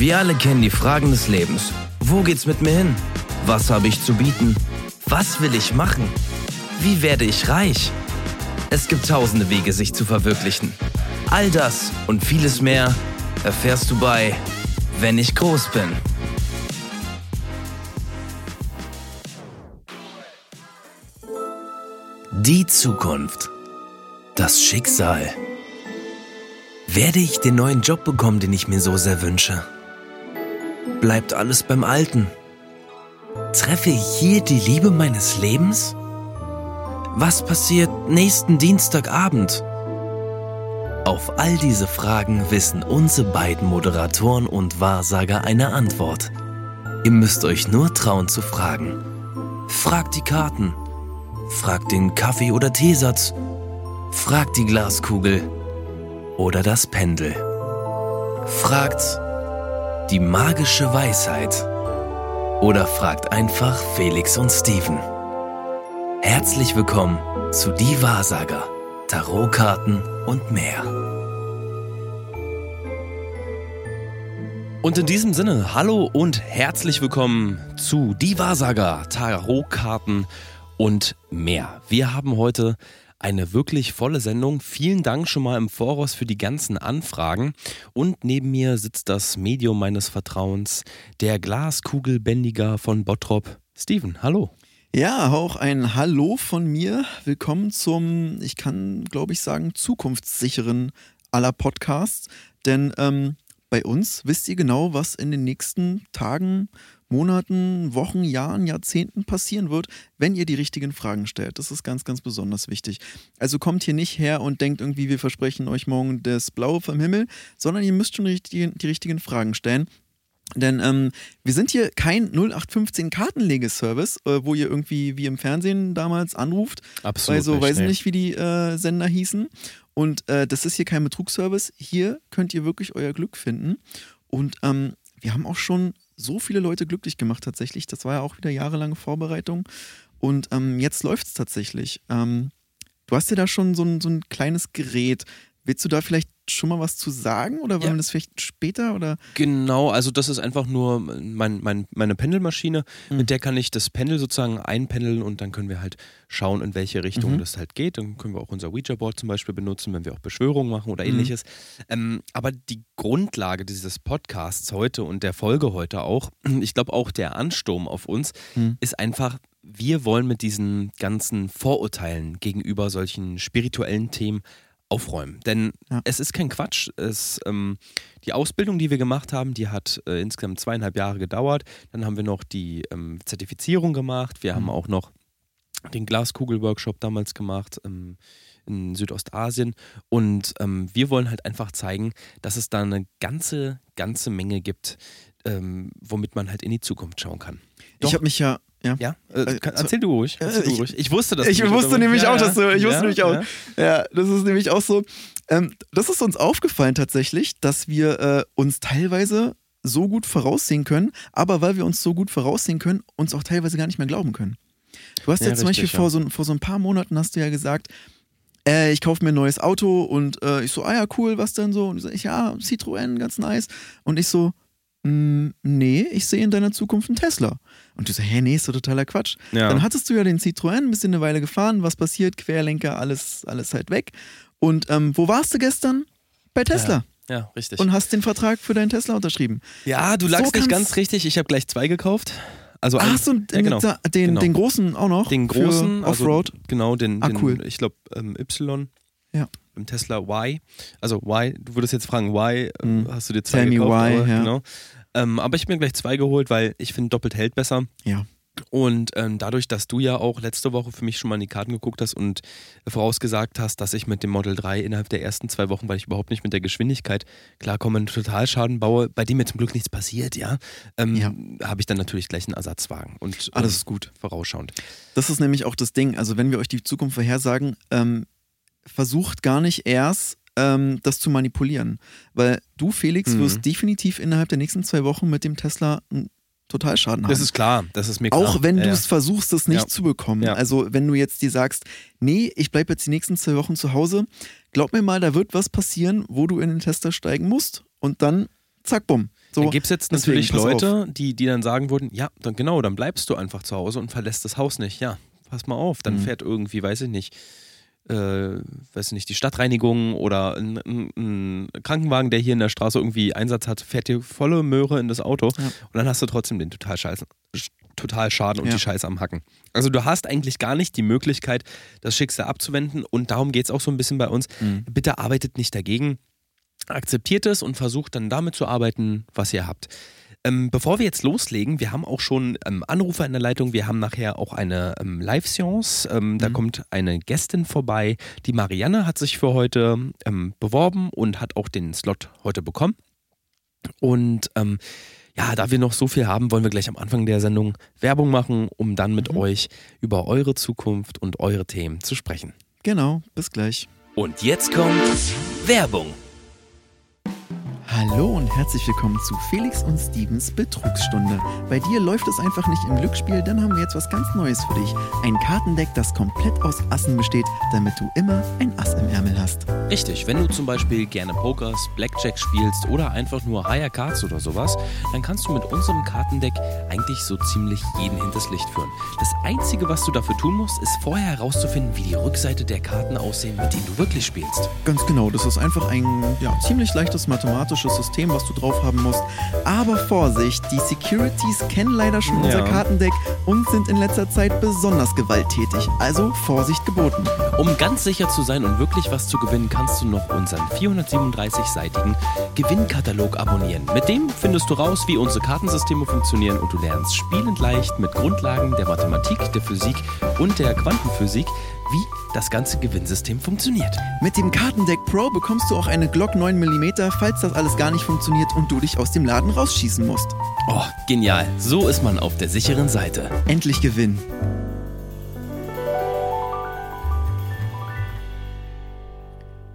Wir alle kennen die Fragen des Lebens. Wo geht's mit mir hin? Was habe ich zu bieten? Was will ich machen? Wie werde ich reich? Es gibt tausende Wege, sich zu verwirklichen. All das und vieles mehr erfährst du bei Wenn ich groß bin. Die Zukunft. Das Schicksal. Werde ich den neuen Job bekommen, den ich mir so sehr wünsche? Bleibt alles beim Alten? Treffe ich hier die Liebe meines Lebens? Was passiert nächsten Dienstagabend? Auf all diese Fragen wissen unsere beiden Moderatoren und Wahrsager eine Antwort. Ihr müsst euch nur trauen zu fragen. Fragt die Karten. Fragt den Kaffee- oder Teesatz. Fragt die Glaskugel. Oder das Pendel. Fragt die magische Weisheit. Oder fragt einfach Felix und Steven. Herzlich willkommen zu Die Wahrsager, Tarotkarten und mehr. Und in diesem Sinne, hallo und herzlich willkommen zu Die Wahrsager, Tarotkarten und mehr. Wir haben heute eine wirklich volle Sendung. Vielen Dank schon mal im Voraus für die ganzen Anfragen. Und neben mir sitzt das Medium meines Vertrauens, der Glaskugelbändiger von Bottrop, Steven. Hallo. Ja, auch ein Hallo von mir. Willkommen zum, ich kann glaube ich sagen, zukunftssicheren aller Podcasts. Denn ähm, bei uns wisst ihr genau, was in den nächsten Tagen, Monaten, Wochen, Jahren, Jahrzehnten passieren wird, wenn ihr die richtigen Fragen stellt. Das ist ganz, ganz besonders wichtig. Also kommt hier nicht her und denkt irgendwie, wir versprechen euch morgen das Blaue vom Himmel, sondern ihr müsst schon die, die richtigen Fragen stellen. Denn ähm, wir sind hier kein 0815 Kartenlegeservice, äh, wo ihr irgendwie wie im Fernsehen damals anruft. Absolut. Weil so, nicht, weiß nee. nicht, wie die äh, Sender hießen. Und äh, das ist hier kein Betrugsservice. Hier könnt ihr wirklich euer Glück finden. Und ähm, wir haben auch schon so viele Leute glücklich gemacht tatsächlich. Das war ja auch wieder jahrelange Vorbereitung. Und ähm, jetzt läuft es tatsächlich. Ähm, du hast ja da schon so ein, so ein kleines Gerät. Willst du da vielleicht schon mal was zu sagen oder wollen Ja. wir das vielleicht später oder? Genau, also das ist einfach nur mein, mein, meine Pendelmaschine, Mhm. mit der kann ich das Pendel sozusagen einpendeln und dann können wir halt schauen, in welche Richtung Mhm. das halt geht. Dann können wir auch unser Ouija-Board zum Beispiel benutzen, wenn wir auch Beschwörungen machen oder Mhm. ähnliches. Ähm, aber die Grundlage dieses Podcasts heute und der Folge heute auch, ich glaube auch der Ansturm auf uns, Mhm. ist einfach, wir wollen mit diesen ganzen Vorurteilen gegenüber solchen spirituellen Themen aufräumen. Denn Ja. es ist kein Quatsch. Es, ähm, die Ausbildung, die wir gemacht haben, die hat äh, insgesamt zweieinhalb Jahre gedauert. Dann haben wir noch die ähm, Zertifizierung gemacht. Wir haben Mhm. auch noch den Glaskugel-Workshop damals gemacht ähm, in Südostasien. Und ähm, wir wollen halt einfach zeigen, dass es da eine ganze, ganze Menge gibt, ähm, womit man halt in die Zukunft schauen kann. Doch. Ich habe mich ja, ja. Ja, äh, Äh, kann, so- erzähl du ruhig. Äh, Erzähl du ich- ruhig. Ich wusste das. Ich wusste nämlich auch, dass du, ich wusste nämlich auch, ja. das ist nämlich auch so. Ähm, das ist uns aufgefallen tatsächlich, dass wir äh, uns teilweise so gut voraussehen können, aber weil wir uns so gut voraussehen können, uns auch teilweise gar nicht mehr glauben können. Du hast ja, Ja, zum Beispiel richtig, vor, ja. so, vor so ein paar Monaten hast du ja gesagt, äh, ich kaufe mir ein neues Auto und äh, ich so, ah ja, cool, was denn so? Und du sagst, ja, Citroën, ganz nice. Und ich so, "Mm, nee, ich sehe in deiner Zukunft einen Tesla. Und du so, hä, nee, ist doch totaler Quatsch. Ja. Dann hattest du ja den Citroën, bist in eine Weile gefahren, was passiert? Querlenker, alles, alles halt weg. Und ähm, wo warst du gestern? Bei Tesla. Ja, richtig. Und hast den Vertrag für deinen Tesla unterschrieben. ja, du So lagst nicht kann's- ganz richtig. Ich habe gleich zwei gekauft. Also Ach so, und ja, genau. da- den, genau. den großen auch noch. Den großen, also, Offroad. genau, den, Ah, den cool. ich glaube ähm, Y. Ja. Im Tesla Y. Also Y, du würdest jetzt fragen, Y äh, Hm. hast du dir zwei Tell me gekauft? why, aber, ja. Genau. Ähm, aber ich habe mir gleich zwei geholt, weil ich finde, doppelt hält besser. Ja. Und ähm, dadurch, dass du ja auch letzte Woche für mich schon mal in die Karten geguckt hast und vorausgesagt hast, dass ich mit dem Model 3 innerhalb der ersten zwei Wochen, weil ich überhaupt nicht mit der Geschwindigkeit klarkomme, einen Totalschaden baue, bei dem mir zum Glück nichts passiert, ja, ähm, Ja. habe ich dann natürlich gleich einen Ersatzwagen. Und Ah, das ähm, ist gut. vorausschauend. Das ist nämlich auch das Ding. Also, wenn wir euch die Zukunft vorhersagen, ähm, versucht gar nicht erst, ähm, das zu manipulieren. Weil du, Felix, Mhm. wirst definitiv innerhalb der nächsten zwei Wochen mit dem Tesla einen Totalschaden haben. Das ist klar, das ist mir klar. Auch wenn Ja, du es versuchst, es nicht Ja. zu bekommen. Ja. Also wenn du jetzt dir sagst, nee, ich bleibe jetzt die nächsten zwei Wochen zu Hause, glaub mir mal, da wird was passieren, wo du in den Tester steigen musst und dann zack, bumm. So, Dann gibt es jetzt deswegen, natürlich auf. Leute, die, die dann sagen würden, ja, dann genau, dann bleibst du einfach zu Hause und verlässt das Haus nicht. Ja, pass mal auf, dann Mhm. fährt irgendwie, weiß ich nicht, äh, weiß ich nicht, die Stadtreinigung oder ein, ein, ein Krankenwagen, der hier in der Straße irgendwie Einsatz hat, fährt dir volle Möhre in das Auto Ja. und dann hast du trotzdem den total Scheiß, total Schaden und Ja. die Scheiße am Hacken. Also du hast eigentlich gar nicht die Möglichkeit, das Schicksal abzuwenden und darum geht es auch so ein bisschen bei uns. Mhm. Bitte arbeitet nicht dagegen, akzeptiert es und versucht dann damit zu arbeiten, was ihr habt. Ähm, bevor wir jetzt loslegen, wir haben auch schon ähm, Anrufer in der Leitung, wir haben nachher auch eine ähm, Live-Seance, ähm, da Mhm. kommt eine Gästin vorbei. Die Marianne hat sich für heute ähm, beworben und hat auch den Slot heute bekommen. Und ähm, ja, da wir noch so viel haben, wollen wir gleich am Anfang der Sendung Werbung machen, um dann mit Mhm. euch über eure Zukunft und eure Themen zu sprechen. Genau, bis gleich. Und jetzt kommt Werbung. Hallo und herzlich willkommen zu Felix und Stevens Betrugsstunde. Bei dir läuft es einfach nicht im Glücksspiel, dann haben wir jetzt was ganz Neues für dich. Ein Kartendeck, das komplett aus Assen besteht, damit du immer ein Ass im Ärmel hast. Richtig, wenn du zum Beispiel gerne Pokers, Blackjack spielst oder einfach nur Higher Cards oder sowas, dann kannst du mit unserem Kartendeck eigentlich so ziemlich jeden hinters Licht führen. Das Einzige, was du dafür tun musst, ist vorher herauszufinden, wie die Rückseite der Karten aussehen, mit denen du wirklich spielst. Ganz genau, das ist einfach ein ja, ziemlich leichtes mathematisches System, was du drauf haben musst. Aber Vorsicht, die Securities kennen leider schon unser Ja. Kartendeck und sind in letzter Zeit besonders gewalttätig. Also Vorsicht geboten. Um ganz sicher zu sein und wirklich was zu gewinnen, kannst du noch unseren 437-seitigen Gewinnkatalog abonnieren. Mit dem findest du raus, wie unsere Kartensysteme funktionieren und du lernst spielend leicht mit Grundlagen der Mathematik, der Physik und der Quantenphysik, wie das ganze Gewinnsystem funktioniert. Mit dem Kartendeck Pro bekommst du auch eine Glock 9 mm, falls das alles gar nicht funktioniert und du dich aus dem Laden rausschießen musst. Oh, genial. So ist man auf der sicheren Seite. Endlich gewinnen.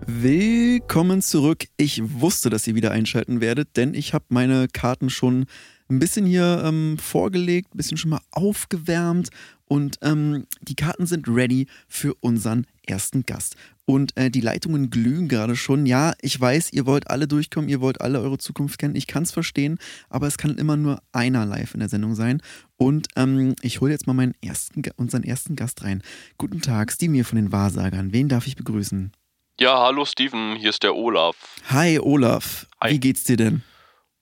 Willkommen zurück. Ich wusste, dass ihr wieder einschalten werdet, denn ich habe meine Karten schon ein bisschen hier ähm, vorgelegt, ein bisschen schon mal aufgewärmt und ähm, die Karten sind ready für unseren ersten Gast. Und äh, die Leitungen glühen gerade schon. Ja, ich weiß, ihr wollt alle durchkommen, ihr wollt alle eure Zukunft kennen. Ich kann es verstehen, aber es kann immer nur einer live in der Sendung sein. Und ähm, ich hole jetzt mal meinen ersten, unseren ersten Gast rein. Guten Tag, Steven hier von den Wahrsagern. Wen darf ich begrüßen? Ja, hallo Steven, hier ist der Olaf. Hi Olaf, Hi. wie geht's dir denn?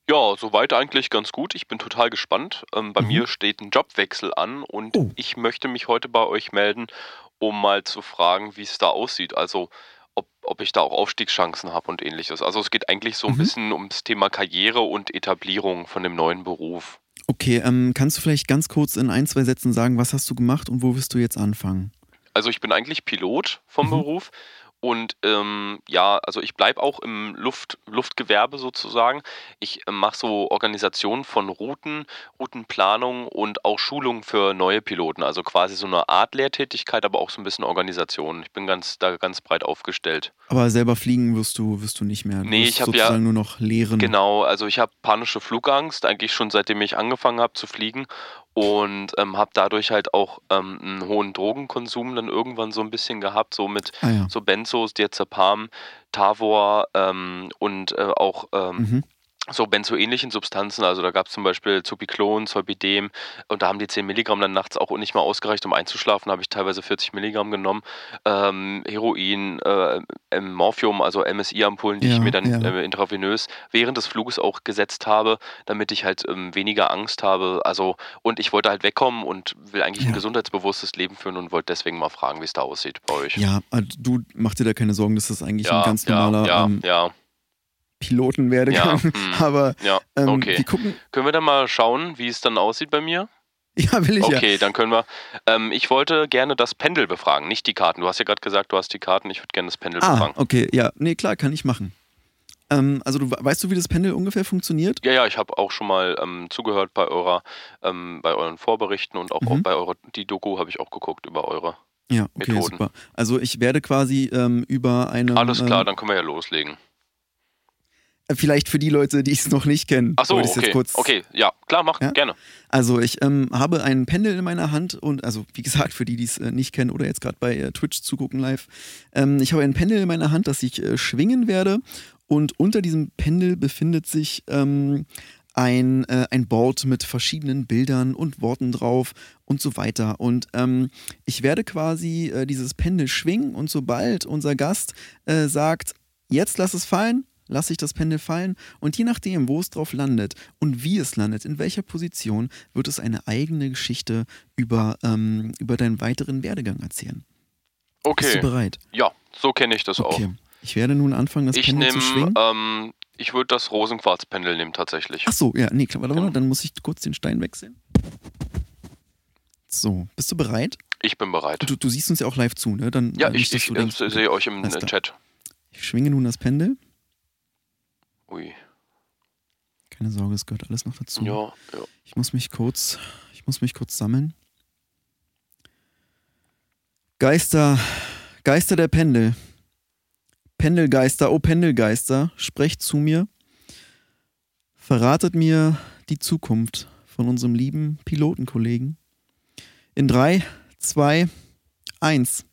Ja, soweit eigentlich ganz gut. Ich bin total gespannt. Ähm, bei Mhm. mir steht ein Jobwechsel an und Oh. ich möchte mich heute bei euch melden, um mal zu fragen, wie es da aussieht. Also ob, ob ich da auch Aufstiegschancen habe und ähnliches. Also es geht eigentlich so ein Mhm. bisschen ums Thema Karriere und Etablierung von dem neuen Beruf. Okay, ähm, kannst du vielleicht ganz kurz in ein, zwei Sätzen sagen, was hast du gemacht und wo wirst du jetzt anfangen? Also ich bin eigentlich Pilot vom Mhm. Beruf und ähm, ja, also ich bleibe auch im Luft, Luftgewerbe sozusagen. Ich äh, mache so Organisationen von Routen, Routenplanung und auch Schulung für neue Piloten. Also quasi so eine Art Lehrtätigkeit, aber auch so ein bisschen Organisation. Ich bin ganz da ganz breit aufgestellt. Aber selber fliegen wirst du, wirst du nicht mehr. Du Nee, ich hab ja- nur noch lehren. Genau, also ich habe panische Flugangst, eigentlich schon seitdem ich angefangen habe zu fliegen und ähm, habe dadurch halt auch ähm, einen hohen Drogenkonsum dann irgendwann so ein bisschen gehabt, so mit Ah ja. so Benzos, Diazepam, Tavor ähm, und äh, auch ähm, Mhm. So benzoähnlichen Substanzen. Also da gab es zum Beispiel Zopiclon, Zolpidem und da haben die 10 Milligramm dann nachts auch nicht mal ausgereicht, um einzuschlafen. Da habe ich teilweise 40 Milligramm genommen. Ähm, Heroin, äh, Morphium, also MSI-Ampullen, die Ja, ich mir dann ja. äh, intravenös während des Fluges auch gesetzt habe, damit ich halt ähm, weniger Angst habe. Also und ich wollte halt wegkommen und will eigentlich Ja. ein gesundheitsbewusstes Leben führen und wollte deswegen mal fragen, wie es da aussieht bei euch. Ja, also du mach dir da keine Sorgen, das ist eigentlich ein ganz normaler ja, ähm, ja, Pilotenwerdegang. Ja, hm. Aber ja, ähm, okay. wir gucken. Können wir dann mal schauen, wie es dann aussieht bei mir? Ja, will ich ja. Okay, dann können wir. Ähm, ich wollte gerne das Pendel befragen, nicht die Karten. Du hast ja gerade gesagt, du hast die Karten. Ich würde gerne das Pendel Ah, befragen. okay, ja. Nee, klar, kann ich machen. Ähm, also du weißt du, wie das Pendel ungefähr funktioniert? Ja, ja, ich habe auch schon mal ähm, zugehört bei eurer, ähm, bei euren Vorberichten und auch, Mhm. auch bei eurer, die Doku habe ich auch geguckt über eure. Ja, okay, Methoden. super. Also ich werde quasi ähm, über eine. Alles klar, ähm, dann können wir ja loslegen. Vielleicht für die Leute, die es noch nicht kennen. Ach so, wollte ich's okay. Kurz Okay, ja, klar, mach Ja? gerne. Also ich ähm, habe ein Pendel in meiner Hand und also wie gesagt, für die, die es äh, nicht kennen oder jetzt gerade bei äh, Twitch zugucken live, ähm, ich habe ein Pendel in meiner Hand, das ich äh, schwingen werde und unter diesem Pendel befindet sich ähm, ein, äh, ein Board mit verschiedenen Bildern und Worten drauf und so weiter. Und ähm, ich werde quasi äh, dieses Pendel schwingen und sobald unser Gast äh, sagt, jetzt lass es fallen, lasse ich das Pendel fallen und je nachdem, wo es drauf landet und wie es landet, in welcher Position, wird es eine eigene Geschichte über, ähm, über deinen weiteren Werdegang erzählen. Okay. Bist du bereit? Ja, so kenne ich das Okay. auch. Ich werde nun anfangen, das Ich Pendel zu nehme, schwingen. ähm, ich würde das Rosenquarzpendel nehmen tatsächlich. Ach so, ja, nee, klar, warte mal, Genau. dann muss ich kurz den Stein wechseln. So, bist du bereit? Ich bin bereit. Du, du siehst uns ja auch live zu, ne? Dann Ja, ich, ich denkst, sehe euch im. Chat. Ich schwinge nun das Pendel. Ui. Keine Sorge, es gehört alles noch dazu. Ja, ja. Ich muss mich kurz, ich muss mich kurz sammeln. Geister, Geister der Pendel. Pendelgeister, oh Pendelgeister, sprecht zu mir. Verratet mir die Zukunft von unserem lieben Pilotenkollegen. In drei, zwei, eins.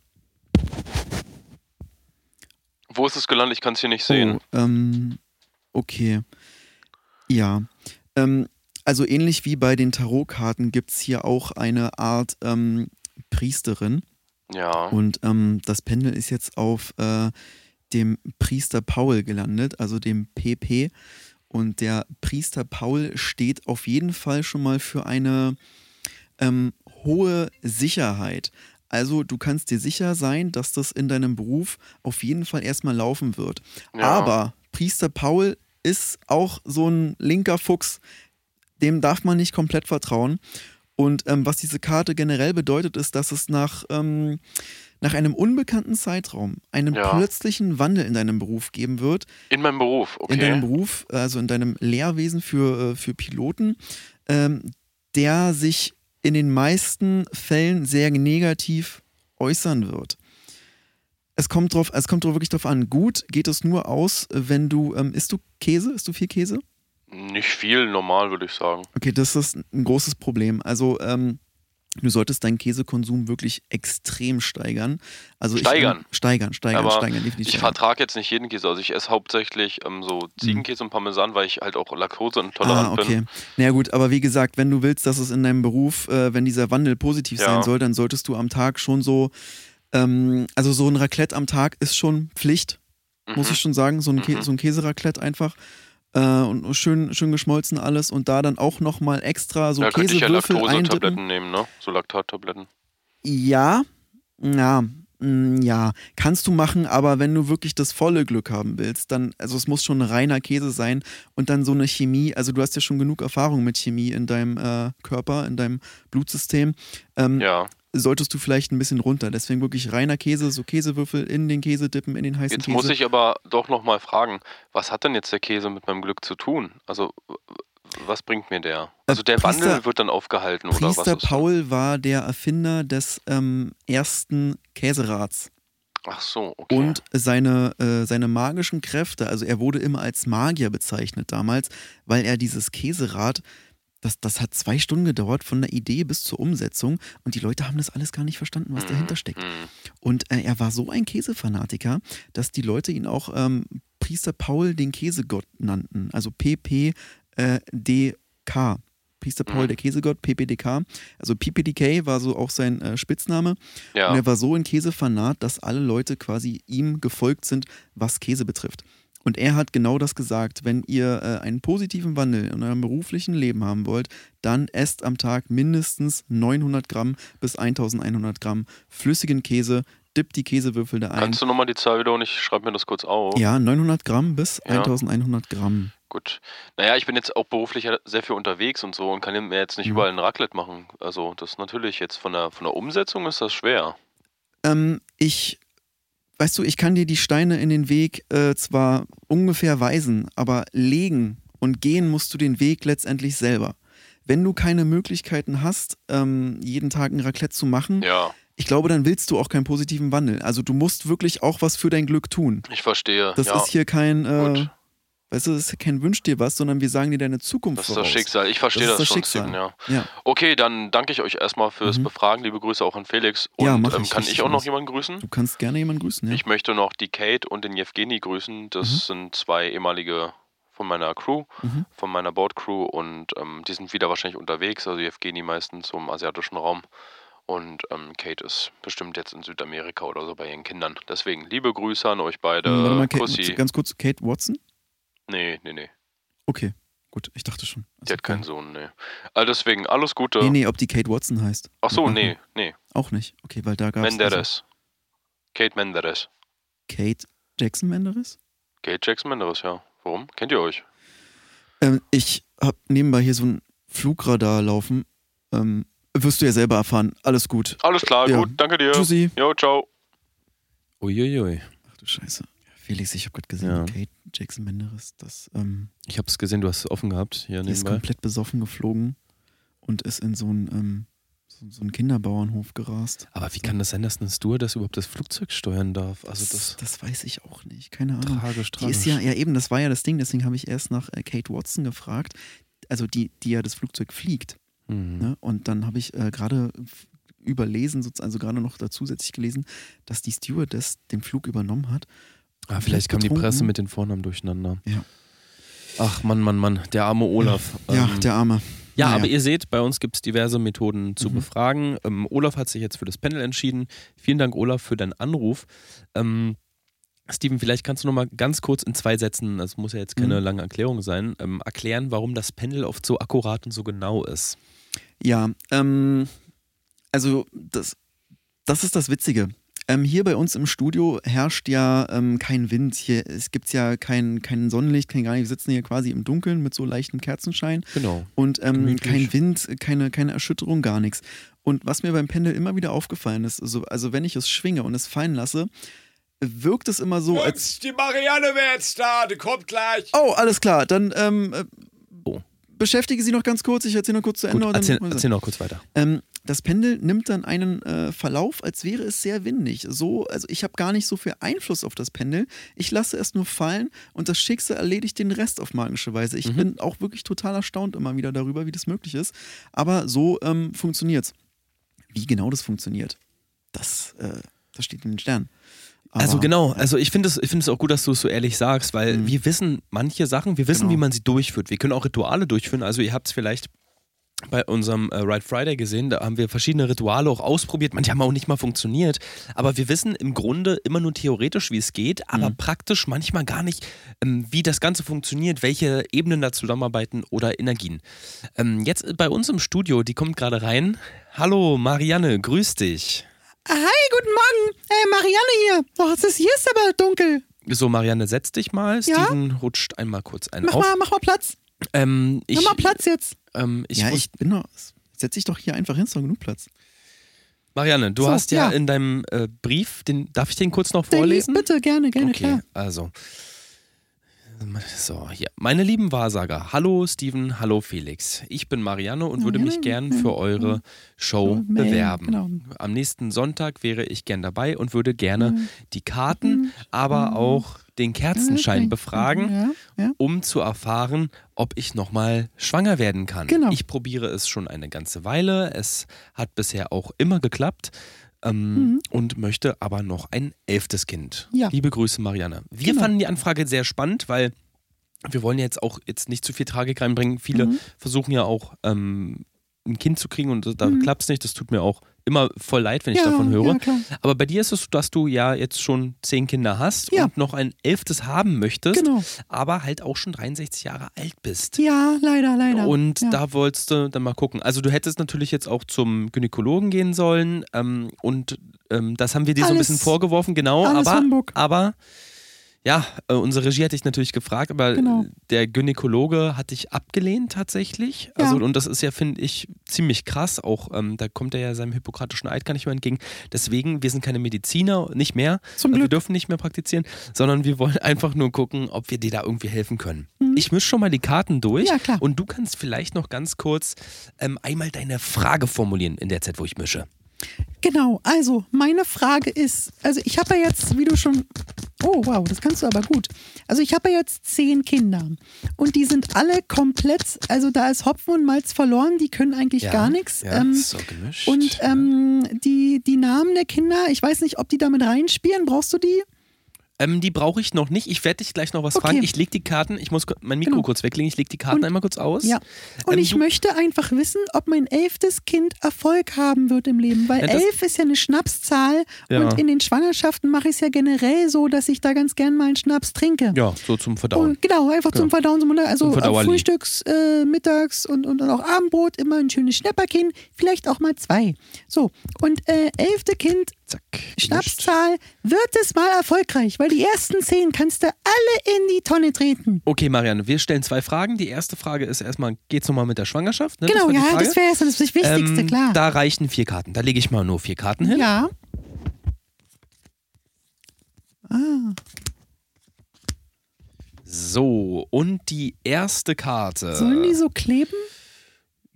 Wo ist es gelandet? Ich kann es hier nicht sehen. Oh, ähm, okay. Ja. Ähm, also ähnlich wie bei den Tarotkarten gibt es hier auch eine Art ähm, Priesterin. Ja. Und ähm, das Pendel ist jetzt auf äh, dem Priester Paul gelandet, also dem PP. Und der Priester Paul steht auf jeden Fall schon mal für eine ähm, hohe Sicherheit. Also du kannst dir sicher sein, dass das in deinem Beruf auf jeden Fall erstmal laufen wird. ja. Aber Priester Paul ist auch so ein linker Fuchs. Dem darf man nicht komplett vertrauen. Und ähm, was diese Karte generell bedeutet, ist, dass es nach, ähm, nach einem unbekannten Zeitraum einen Ja. plötzlichen Wandel in deinem Beruf geben wird. In meinem Beruf, okay. In deinem Beruf, also in deinem Lehrwesen für, äh, für Piloten, ähm, der sich in den meisten Fällen sehr negativ äußern wird. Es kommt drauf, es kommt drauf wirklich drauf an. Gut geht es nur aus, wenn du, ähm, isst du Käse? Isst du viel Käse? Nicht viel, normal würde ich sagen. Okay, das ist ein großes Problem. Also, ähm, du solltest deinen Käsekonsum wirklich extrem steigern. Also Steigern? Ich, steigern, steigern, Aber steigern, definitiv. Ich vertrage jetzt nicht jeden Käse. Also ich esse hauptsächlich ähm, so Ziegenkäse und Parmesan, weil ich halt auch laktoseintolerant Ah, okay. bin. Naja gut, aber wie gesagt, wenn du willst, dass es in deinem Beruf, äh, wenn dieser Wandel positiv Ja. sein soll, dann solltest du am Tag schon so, ähm, also so ein Raclette am Tag ist schon Pflicht, muss Mhm. ich schon sagen, so ein, Kä Mhm. so ein Käseraclette einfach. Äh, und schön, schön geschmolzen alles und da dann auch nochmal extra so da könnte ich ja Käsewürfel. Laktosetabletten nehmen, ne? So Laktattabletten. Ja, ja, mm, ja, kannst du machen, aber wenn du wirklich das volle Glück haben willst, dann, also es muss schon reiner Käse sein und dann so eine Chemie, also du hast ja schon genug Erfahrung mit Chemie in deinem äh, Körper, in deinem Blutsystem, ähm, Ja. Solltest du vielleicht ein bisschen runter. Deswegen wirklich reiner Käse, so Käsewürfel in den Käse dippen, in den heißen Jetzt Käse. muss ich aber doch nochmal fragen, was hat denn jetzt der Käse mit meinem Glück zu tun? Also, was bringt mir der? Also, der Äh, Priester- Wandel wird dann aufgehalten, oder was? Priester Paul war der Erfinder des ähm, ersten Käserats. Ach so, okay. Und seine, äh, seine magischen Kräfte, also er wurde immer als Magier bezeichnet damals, weil er dieses Käserad, das, das hat zwei Stunden gedauert, von der Idee bis zur Umsetzung. Und die Leute haben das alles gar nicht verstanden, was Mhm, dahinter steckt. mhm. Und äh, er war so ein Käsefanatiker, dass die Leute ihn auch ähm, Priester Paul den Käsegott nannten. Also PPDK. Priester Paul Mhm. der Käsegott, PPDK. Also PPDK war so auch sein äh, Spitzname. Und Ja, er war so ein Käsefanat, dass alle Leute quasi ihm gefolgt sind, was Käse betrifft. Und er hat genau das gesagt. Wenn ihr äh, einen positiven Wandel in eurem beruflichen Leben haben wollt, dann esst am Tag mindestens 900 Gramm bis 1100 Gramm flüssigen Käse, dippt die Käsewürfel da ein. kannst du nochmal die Zahl wiederholen? Ich schreibe mir das kurz auf. Ja, 900 Gramm bis Ja. 1100 Gramm. Gut. Naja, ich bin jetzt auch beruflich sehr viel unterwegs und so und kann mir jetzt nicht Mhm. überall ein Raclette machen. Also, das ist natürlich jetzt von der, von der Umsetzung ist das schwer. Ähm, ich, weißt du, ich kann dir die Steine in den Weg äh, zwar ungefähr weisen, aber legen und gehen musst du den Weg letztendlich selber. Wenn du keine Möglichkeiten hast, ähm, jeden Tag ein Raclette zu machen, Ja, ich glaube, dann willst du auch keinen positiven Wandel. Also du musst wirklich auch was für dein Glück tun. ich verstehe. Das ja, ist hier kein, äh, gut. Weißt du, das ist kein Wünsch dir was, sondern wir sagen dir deine Zukunft Das ist das voraus. Schicksal. Ich verstehe Das das, ist das schon, Schicksal. Ja. Ja. Okay, dann danke ich euch erstmal fürs Mhm. Befragen. Liebe Grüße auch an Felix. Und Ja, mach ähm, ich, kann ich auch noch jemanden grüßen? Du kannst gerne jemanden grüßen, ja. Ich möchte noch die Kate und den Jewgeni grüßen. Das Mhm. sind zwei ehemalige von meiner Crew, Mhm. von meiner Boardcrew und ähm, die sind wieder wahrscheinlich unterwegs, also Evgeni meistens im asiatischen Raum und ähm, Kate ist bestimmt jetzt in Südamerika oder so bei ihren Kindern. Deswegen liebe Grüße an euch beide. Warte mal, Kate, Kussi. ganz kurz, Kate Watson? Nee, nee, nee. Okay, gut, ich dachte schon. Die hat keinen Sohn, nee. Also deswegen alles Gute. Nee, nee, ob die Kate Watson heißt. Ach so, nee, nee. Auch nicht. Okay, weil da gab es. Menderes. Kate Menderes. Kate Jackson Menderes? Kate Jackson Menderes, ja. Warum? Kennt ihr euch? Ähm, ich habe nebenbei hier so ein Flugradar laufen. Ähm, wirst du ja selber erfahren. Alles gut. Alles klar, Ja. gut, danke dir. Tschüssi. Jo, ciao. Uiuiui. Ach du Scheiße. Felix, ich habe gerade gesehen, Ja. Kate Jackson Menderes, das, ähm, Ich habe es gesehen, du hast es offen gehabt hier die ist komplett besoffen geflogen und ist in so einen, ähm, so, so einen Kinderbauernhof gerast. Aber wie kann das sein, dass eine Stewardess überhaupt das Flugzeug steuern darf? Also das, das das weiß ich auch nicht. Keine Ahnung. tragisch, Die tragisch. ist ja, ja eben, das war ja das Ding, deswegen habe ich erst nach äh, Kate Watson gefragt, also die, die ja das Flugzeug fliegt. Mhm. Ne? Und dann habe ich äh, gerade überlesen, also gerade noch da zusätzlich gelesen, dass die Stewardess den Flug übernommen hat. Ah, vielleicht kam die. Presse mit den Vornamen durcheinander. Ja. Ach Mann, Mann, Mann, der arme Olaf. Ja, Ähm, der Arme. Ja, Naja. aber ihr seht, bei uns gibt es diverse Methoden zu Mhm. befragen. Ähm, Olaf hat sich jetzt für das Panel entschieden. Vielen Dank, Olaf, für deinen Anruf. Ähm, Steven, vielleicht kannst du noch mal ganz kurz in zwei Sätzen, das muss ja jetzt keine Mhm. lange Erklärung sein, ähm, erklären, warum das Panel oft so akkurat und so genau ist. Ja, ähm, also das, das ist das Witzige. Ähm, hier bei uns im Studio herrscht ja ähm, kein Wind. Hier es gibt ja kein, kein Sonnenlicht, kein gar nicht. Wir sitzen hier quasi im Dunkeln mit so leichtem Kerzenschein Genau. und ähm, kein Wind, keine, keine Erschütterung, gar nichts. Und was mir beim Pendel immer wieder aufgefallen ist, also, also wenn ich es schwinge und es fallen lasse, wirkt es immer so, als die Marianne wäre jetzt da, die kommt gleich. Oh, alles klar. Dann ähm, äh. Beschäftige Sie noch ganz kurz. Ich erzähle noch kurz zu Ende. Gut, erzähl, erzähl noch kurz weiter. ähm, das Pendel nimmt dann einen äh, Verlauf, als wäre es sehr windig. So, also ich habe gar nicht so viel Einfluss auf das Pendel. Ich lasse es nur fallen und das Schicksal erledigt den Rest auf magische Weise. Ich Mhm. bin auch wirklich total erstaunt immer wieder darüber, wie das möglich ist. Aber so ähm, funktioniert's. Wie genau das funktioniert, das, äh, das steht in den Sternen. Aber, also genau, also ich finde es ich es auch gut, dass du es so ehrlich sagst, weil Mhm. wir wissen manche Sachen, wir wissen, Genau. wie man sie durchführt. Wir können auch Rituale durchführen. Also ihr habt es vielleicht bei unserem äh, Ride Friday gesehen, da haben wir verschiedene Rituale auch ausprobiert. Manche haben auch nicht mal funktioniert. Aber wir wissen im Grunde immer nur theoretisch, wie es geht, aber Mhm. praktisch manchmal gar nicht, ähm, wie das Ganze funktioniert, welche Ebenen da zusammenarbeiten oder Energien. Ähm, jetzt bei uns im Studio, die kommt gerade rein. Hallo Marianne, grüß dich. Hi, guten Morgen. Äh, Marianne hier. Oh, es ist, hier ist aber dunkel. So, Marianne, setz dich mal. Ja? Steven rutscht einmal kurz einen Mach auf. mal, mach mal Platz. Ähm, ich, Mach mal Platz jetzt. Ähm, ich, ja, muss- ich bin doch. Setz dich doch hier einfach hin, ist doch genug Platz. Marianne, du So, hast ja, ja. in deinem äh, Brief, den darf ich den kurz noch Der vorlesen? Bitte, gerne, gerne, okay, klar. also. So, hier. Meine lieben Wahrsager, hallo Steven, hallo Felix. Ich bin Marianne und würde mich gern für eure Show bewerben. genau. Am nächsten Sonntag wäre ich gern dabei und würde gerne die Karten, aber auch den Kerzenschein befragen, um zu erfahren, ob ich nochmal schwanger werden kann. Genau. Ich probiere es schon eine ganze Weile. Es hat bisher auch immer geklappt. Ähm, Und möchte aber noch ein elftes Kind. Mhm. Ja. Liebe Grüße, Marianne. Wir Genau. fanden die Anfrage sehr spannend, weil wir wollen jetzt auch jetzt nicht zu viel Tragik reinbringen. Viele Mhm. versuchen ja auch ähm, ein Kind zu kriegen und da klappt es nicht. Das tut mir auch immer voll leid, wenn ich ja, davon höre. Ja. Aber bei dir ist es so, dass du ja jetzt schon zehn Kinder hast Ja. und noch ein elftes haben möchtest, Genau. aber halt auch schon 63 Jahre alt bist. Ja, leider, leider. Und da wolltest du dann mal gucken. Also du hättest natürlich jetzt auch zum Gynäkologen gehen sollen ähm, und ähm, das haben wir dir so ein Alles- bisschen vorgeworfen, genau. alles aber, Humbug. aber ja, äh, unsere Regie hat dich natürlich gefragt, aber Genau. der Gynäkologe hat dich abgelehnt tatsächlich. Ja. Also und das ist ja, finde ich, ziemlich krass. Auch ähm, da kommt er ja seinem hippokratischen Eid gar nicht mehr entgegen. Deswegen, wir sind keine Mediziner, nicht mehr. Zum Also wir Glück. dürfen nicht mehr praktizieren, sondern wir wollen einfach nur gucken, ob wir dir da irgendwie helfen können. Ich mische schon mal die Karten durch Mhm. Ja, klar. und du kannst vielleicht noch ganz kurz ähm, einmal deine Frage formulieren in der Zeit, wo ich mische. Genau, also meine Frage ist, also ich habe ja jetzt, wie du schon, oh wow, das kannst du aber gut. Also ich habe ja jetzt zehn Kinder und die sind alle komplett, also da ist Hopfen und Malz verloren, die können eigentlich gar nichts. Ja, Ähm, so gemischt. und ähm, die, die Namen der Kinder, ich weiß nicht, ob die damit reinspielen, brauchst du die? Ähm, die brauche ich noch nicht. Ich werde dich gleich noch was Okay. fragen. Ich lege die Karten, ich muss mein Mikro Genau. kurz weglegen, ich lege die Karten Und- einmal kurz aus. Ja. Und Ähm, ich möchte einfach wissen, ob mein elftes Kind Erfolg haben wird im Leben. Weil Ja, elf ist ja eine Schnapszahl Ja. und in den Schwangerschaften mache ich es ja generell so, dass ich da ganz gern mal einen Schnaps trinke. Ja, so zum Verdauen. Und genau, einfach zum Verdauen. zum- Also Zum Frühstücks-, äh, Mittags- und, und dann auch Abendbrot immer ein schönes Schnäpperchen, vielleicht auch mal zwei. So, und äh, elfte Kind, Zack. Schnapszahl, wird es mal erfolgreich, weil die ersten zehn kannst du alle in die Tonne treten. Okay, Marianne, wir stellen zwei Fragen. Die erste Frage ist erstmal, geht's nochmal mit der Schwangerschaft? Ne? genau, die ja, das wäre jetzt das Wichtigste, ähm, klar. Da reichen vier Karten. Da lege ich mal nur vier Karten hin. Ja. Ah, So, und die erste Karte. sollen die so kleben?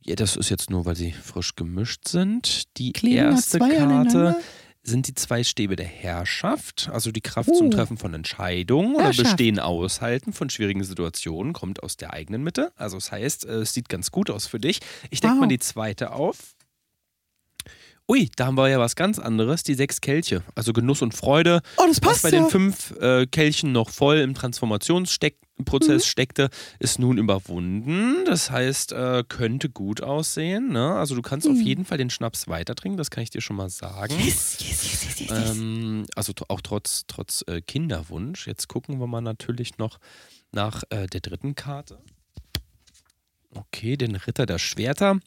Ja, das ist jetzt nur, weil sie frisch gemischt sind. Die Kleben erste Karte? Sind die zwei Stäbe der Herrschaft, also die Kraft Oh. zum Treffen von Entscheidungen oder. Bestehen aushalten von schwierigen Situationen, kommt aus der eigenen Mitte. Also das heißt, äh, es sieht ganz gut aus für dich. Ich decke Wow. mal die zweite auf. Ui, da haben wir ja was ganz anderes, die sechs Kelche. Also Genuss und Freude. Oh, das Was passt bei ja. den fünf äh, Kelchen noch voll im Transformationsprozess Mhm. steckte, ist nun überwunden. Das heißt, äh, könnte gut aussehen. Ne? Also du kannst auf Mhm. jeden Fall den Schnaps weiter trinken, das kann ich dir schon mal sagen. Yes, yes, yes, yes, yes, yes. Ähm, also auch trotz, trotz äh, Kinderwunsch. Jetzt gucken wir mal natürlich noch nach äh, der dritten Karte. Okay, den Ritter der Schwerter.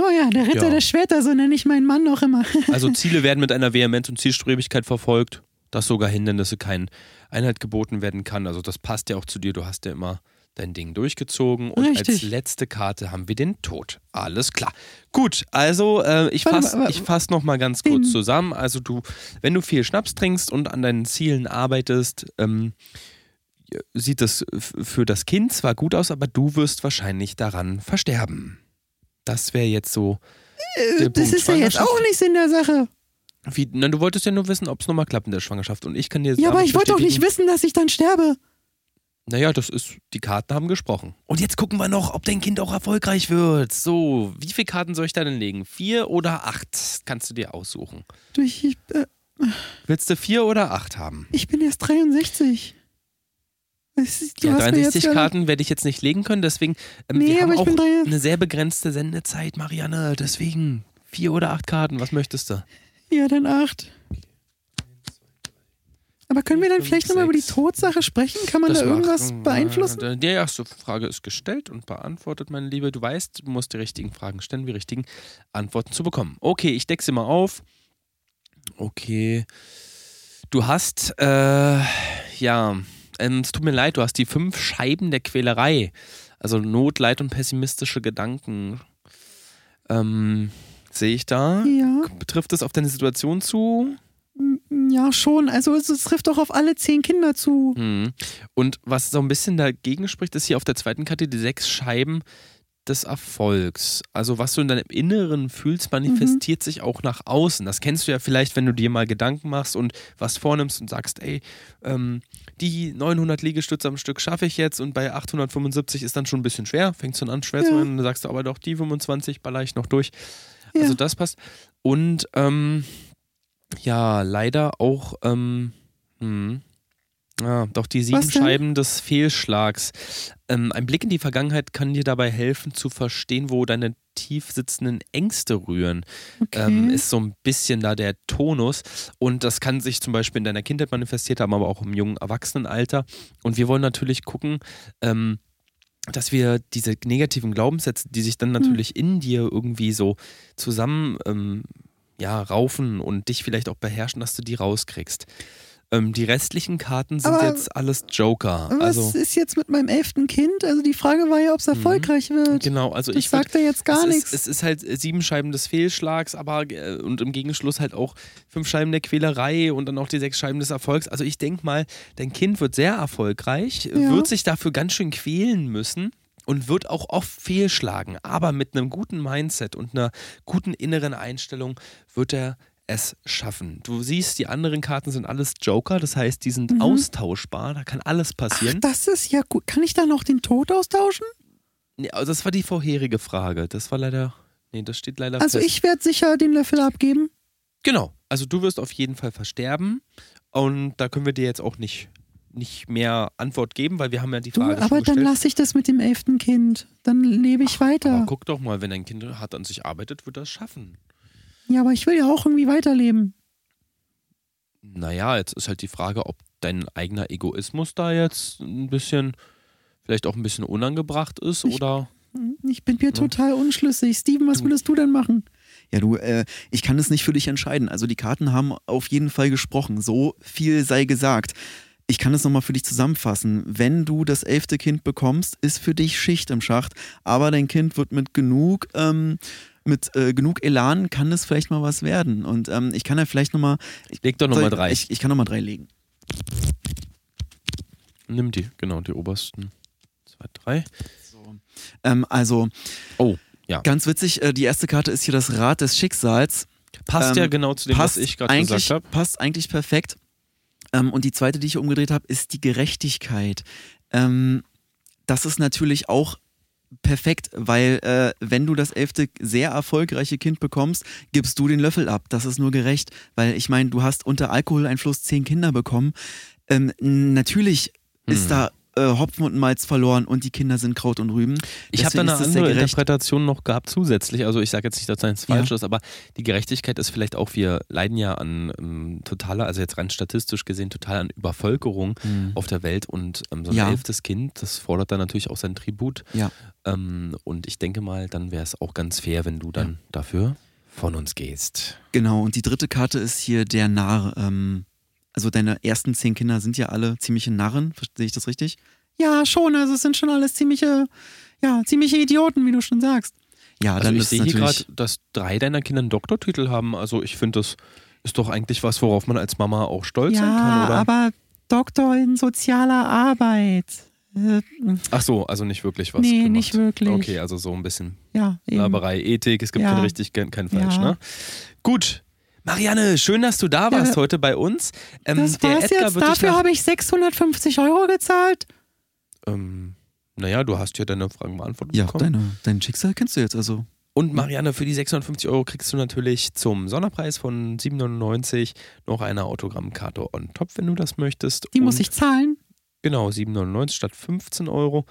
Oh ja, der Ritter Ja. der Schwerter, so nenne ich meinen Mann noch immer. Also Ziele werden mit einer Vehemenz und Zielstrebigkeit verfolgt, dass sogar Hindernisse kein Einhalt geboten werden kann. Also das passt ja auch zu dir, du hast ja immer dein Ding durchgezogen. Und als Richtig. letzte Karte haben wir den Tod. Alles klar. Gut, also äh, ich fasse ich fass noch mal ganz kurz zusammen. Also du, wenn du viel Schnaps trinkst und an deinen Zielen arbeitest, ähm, sieht das für das Kind zwar gut aus, aber du wirst wahrscheinlich daran versterben. Das wäre jetzt so. Äh, das Punkt ist ja jetzt auch nicht Sinn der Sache. Wie, na, du wolltest ja nur wissen, ob es nochmal klappt in der Schwangerschaft. Und ich kann dir Ja, aber ich wollte doch nicht wissen, dass ich dann sterbe. Naja, das ist, die Karten haben gesprochen. Und jetzt gucken wir noch, ob dein Kind auch erfolgreich wird. So, wie viele Karten soll ich da denn legen? Vier oder acht? Kannst du dir aussuchen. Du, ich, äh, Willst du vier oder acht haben? ich bin erst 63. Das Du Ja, hast mir 63 jetzt gerade- Karten werde ich jetzt nicht legen können, deswegen. Ähm, Nee, wir haben auch eine sehr begrenzte Sendezeit, Marianne. Deswegen vier oder acht Karten. Was möchtest du? Ja, dann acht. Aber können wir dann vielleicht nochmal über die. Todsache sprechen? Kann man da irgendwas wir. beeinflussen? Die erste Frage ist gestellt und beantwortet, meine Liebe. Du weißt, du musst die richtigen Fragen stellen, um die richtigen Antworten zu bekommen. Okay, ich decke sie mal auf. Okay. Du hast, äh, ja, es tut mir leid, du hast die fünf Scheiben der Quälerei. Also Not, Leid und pessimistische Gedanken. Ähm, sehe ich da? Ja, Betrifft es auf deine Situation zu? ja, schon. Also es, trifft doch auf alle zehn Kinder zu. Mhm. Und was so ein bisschen dagegen spricht, ist hier auf der zweiten Karte die sechs Scheiben des Erfolgs. Also was du in deinem Inneren fühlst, manifestiert sich auch nach außen. Das kennst du ja vielleicht, wenn du dir mal Gedanken machst und was vornimmst und sagst, ey, ähm, die 900 Liegestütze am Stück schaffe ich jetzt und bei 875 ist dann schon ein bisschen schwer, fängt schon an schwer zu Ja. werden und dann sagst du aber doch, die 25 baller ich noch durch. Also Ja. das passt. Und ähm, ja, leider auch, ähm, hm, ja, doch die sieben? Scheiben des Fehlschlags. Ähm, ein Blick in die Vergangenheit kann dir dabei helfen zu verstehen, wo deine tief sitzenden Ängste rühren. Okay. Ähm, ist so ein bisschen da der Tonus. Und das kann sich zum Beispiel in deiner Kindheit manifestiert haben, aber auch im jungen Erwachsenenalter. Und wir wollen natürlich gucken, ähm, dass wir diese negativen Glaubenssätze, die sich dann natürlich in dir irgendwie so zusammen ähm, ja, raufen und dich vielleicht auch beherrschen, dass du die rauskriegst. Ähm, die restlichen Karten sind Aber jetzt alles Joker. Was Also ist jetzt mit meinem elften Kind? Also die Frage war ja, ob es erfolgreich wird. genau, also Das ich würd- sagt er jetzt gar nichts. Es ist halt sieben Scheiben des Fehlschlags, aber äh, und im Gegenschluss halt auch fünf Scheiben der Quälerei und dann auch die sechs Scheiben des Erfolgs. Also ich denke mal, dein Kind wird sehr erfolgreich, Ja. wird sich dafür ganz schön quälen müssen und wird auch oft fehlschlagen. Aber mit einem guten Mindset und einer guten inneren Einstellung wird er es schaffen. Du siehst, die anderen Karten sind alles Joker, das heißt, die sind austauschbar, da kann alles Mhm. Ach, passieren. das ist ja gut. Kann ich da noch den Tod austauschen? Nee, also das war die vorherige Frage. Das war leider. Nee, das steht leider Also fest. ich werde sicher den Löffel abgeben. Genau. Also du wirst auf jeden Fall versterben und da können wir dir jetzt auch nicht, nicht mehr Antwort geben, weil wir haben ja die Du, Frage schon aber dann lasse ich das mit dem elften Kind. Dann lebe ich weiter. Aber guck doch mal, wenn ein Kind hart an sich arbeitet, wird das schaffen. Ja, aber ich will ja auch irgendwie weiterleben. Naja, jetzt ist halt die Frage, ob dein eigener Egoismus da jetzt ein bisschen, vielleicht auch ein bisschen unangebracht ist Ich- oder. Ich bin mir total unschlüssig. Steven, was Du- würdest du denn machen? Ja, du, äh, ich kann es nicht für dich entscheiden. Also die Karten haben auf jeden Fall gesprochen. So viel sei gesagt. Ich kann es nochmal für dich zusammenfassen. Wenn du das elfte Kind bekommst, ist für dich Schicht im Schacht. Aber dein Kind wird mit genug, ähm, mit äh, genug Elan kann es vielleicht mal was werden. Und ähm, ich kann ja vielleicht nochmal. Leg doch nochmal drei. Ich, ich kann nochmal drei legen. Nimm die, genau, die obersten. Zwei, drei. Ähm, also, Oh, ja. ganz witzig, äh, die erste Karte ist hier das Rad des Schicksals. Passt Ähm, ja genau zu dem, was ich gerade gesagt habe. Passt eigentlich perfekt. Ähm, und die zweite, die ich umgedreht habe, ist die Gerechtigkeit. Ähm, das ist natürlich auch perfekt, weil äh, wenn du das elfte sehr erfolgreiche Kind bekommst, gibst du den Löffel ab. Das ist nur gerecht, weil ich meine, du hast unter Alkoholeinfluss zehn Kinder bekommen. Ähm, natürlich ist Hm. da äh, Hopfen und Malz verloren und die Kinder sind Kraut und Rüben. Ich habe da eine andere. Interpretation noch gehabt zusätzlich. Also ich sage jetzt nicht, dass das Ja. falsch ist, aber die Gerechtigkeit ist vielleicht auch, wir leiden ja an ähm, totaler, also jetzt rein statistisch gesehen, total an Übervölkerung Hm. auf der Welt und ähm, so ein Ja. elftes Kind, das fordert dann natürlich auch sein Tribut. Ja. Ähm, und ich denke mal, dann wäre es auch ganz fair, wenn du dann dafür von uns gehst. Genau, und die dritte Karte ist hier der Narr. Ähm, also deine ersten zehn Kinder sind ja alle ziemliche Narren, verstehe ich das richtig? Ja, schon. Also es sind schon alles ziemliche, ja, ziemliche Idioten, wie du schon sagst. Ja, Also dann ich sehe hier gerade, dass drei deiner Kinder einen Doktortitel haben. Also ich finde, das ist doch eigentlich was, worauf man als Mama auch stolz sein kann, ja, oder? aber Doktor in sozialer Arbeit. Äh, Ach so, also nicht wirklich was nee, gemacht. nicht wirklich. Okay, also so ein bisschen Ja, eben. Laberei, Ethik, es gibt Ja. kein richtig, kein, kein falsch, Ja. ne? Gut. Marianne, schön, dass du da warst Ja. heute bei uns. Ähm, das der war's Edgar jetzt. Dafür habe ich 650 Euro gezahlt. ähm, Naja, du hast ja deine Fragen beantwortet Ja, bekommen. deine, dein Schicksal kennst du jetzt also. Und Marianne, für die 650 Euro kriegst du natürlich zum Sonderpreis von 7,99 noch eine Autogrammkarte on top, wenn du das möchtest. Die muss Und- ich zahlen. Genau, 7,99 statt 15 Euro.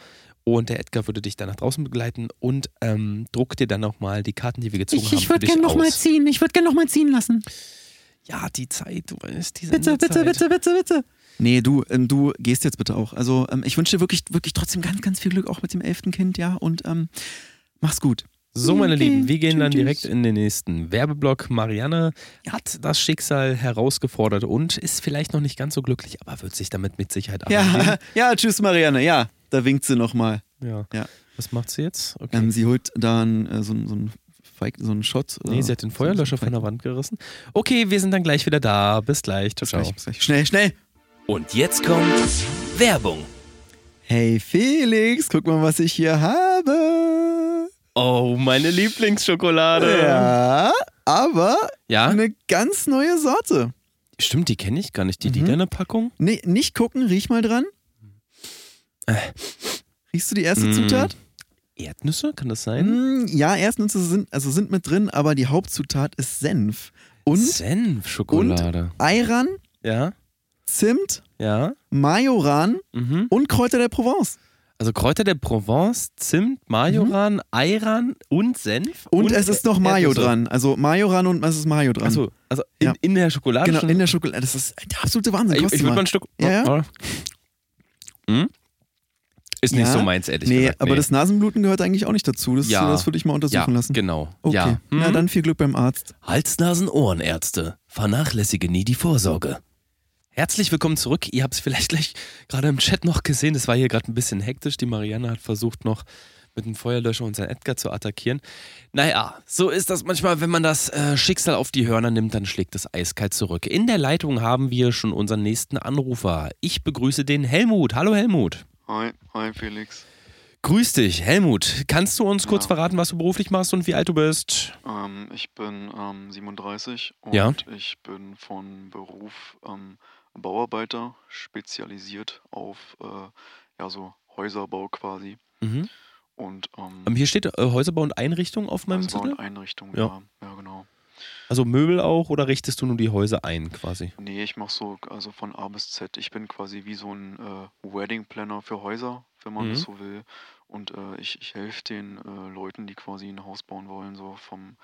Und der Edgar würde dich dann nach draußen begleiten und ähm, druckt dir dann nochmal die Karten, die wir gezogen Ich, haben, ich würde gerne nochmal ziehen. Ich würde gerne nochmal ziehen lassen. Ja, die Zeit, du weißt, diese Bitte, bitte, bitte, bitte, bitte. Nee, du, ähm, du gehst jetzt bitte auch. Also ähm, ich wünsche dir wirklich, wirklich trotzdem ganz, ganz viel Glück auch mit dem elften Kind, ja. Und ähm, mach's gut. So, meine Okay, Lieben, wir gehen dann tschüss. direkt in den nächsten Werbeblock. Marianne hat das Schicksal herausgefordert und ist vielleicht noch nicht ganz so glücklich, aber wird sich damit mit Sicherheit Ja, arrangieren. ja, tschüss Marianne. Ja, da winkt sie nochmal. Ja. Ja. Was macht sie jetzt? Okay. Ähm, sie holt dann äh, so, so einen Feig, so einen Shot. nee, sie hat den Feuerlöscher so von der Wand gerissen. Okay, wir sind dann gleich wieder da. Bis gleich. Ciao, Bis ciao. gleich, bis gleich. Schnell, schnell. Und jetzt kommt Werbung. Hey Felix, guck mal, was ich hier habe. Oh, meine Lieblingsschokolade. Ja, aber Ja? eine ganz neue Sorte. Stimmt, die kenne ich gar nicht. Die Mhm. lila Packung? Nee, nicht gucken, riech mal dran. Riechst du die erste Mm. Zutat? Erdnüsse, kann das sein? Mm, ja, Erdnüsse sind, also sind mit drin, aber die Hauptzutat ist Senf. Und Senfschokolade. Ayran, Ja, Zimt, ja. Majoran Mhm. und Kräuter der Provence. Also Kräuter der Provence, Zimt, Majoran, Ayran und Senf. Mhm. Und, es ist noch Mayo Erdnüsse. dran. Also Majoran und es ist Mayo dran. Achso, also in, Ja. in der Schokolade genau, in der Schokolade. Das ist der absolute Wahnsinn. ich Kost ich du würde mal. ein Stück. Ja, ja. Hm? Ist nicht Ja. so meins, ehrlich Nee, gesagt. aber das Nasenbluten gehört eigentlich auch nicht dazu. Das, Ja. das würde ich mal ja, untersuchen lassen. genau. Okay, Ja. na Hm? dann viel Glück beim Arzt. Hals-Nasen-Ohrenärzte. Vernachlässige nie die Vorsorge. Herzlich willkommen zurück. Ihr habt es vielleicht gleich gerade im Chat noch gesehen. Es war hier gerade ein bisschen hektisch. Die Marianne hat versucht noch mit dem Feuerlöscher unseren Edgar zu attackieren. Naja, so ist das manchmal, wenn man das äh, Schicksal auf die Hörner nimmt, dann schlägt es eiskalt zurück. In der Leitung haben wir schon unseren nächsten Anrufer. Ich begrüße den Helmut. Hallo Helmut. Hi, hi Felix. Grüß dich, Helmut. Kannst du uns kurz Ja. verraten, was du beruflich machst und wie alt du bist? Ähm, ich bin ähm, 37 und Ja. ich bin von Beruf ähm, Bauarbeiter, spezialisiert auf äh, ja, so Häuserbau quasi. Mhm. Und ähm, Ähm, hier steht äh, Häuserbau und Einrichtung auf meinem Häuserbau Zettel. und Einrichtung, Ja. ja. ja, genau. Also Möbel auch oder richtest du nur die Häuser ein quasi? Nee, ich mache so, also von A bis Z. Ich bin quasi wie so ein äh, Wedding Planner für Häuser, wenn man das Mhm. so will. Und äh, ich, ich helfe den äh, Leuten, die quasi ein Haus bauen wollen, so vom,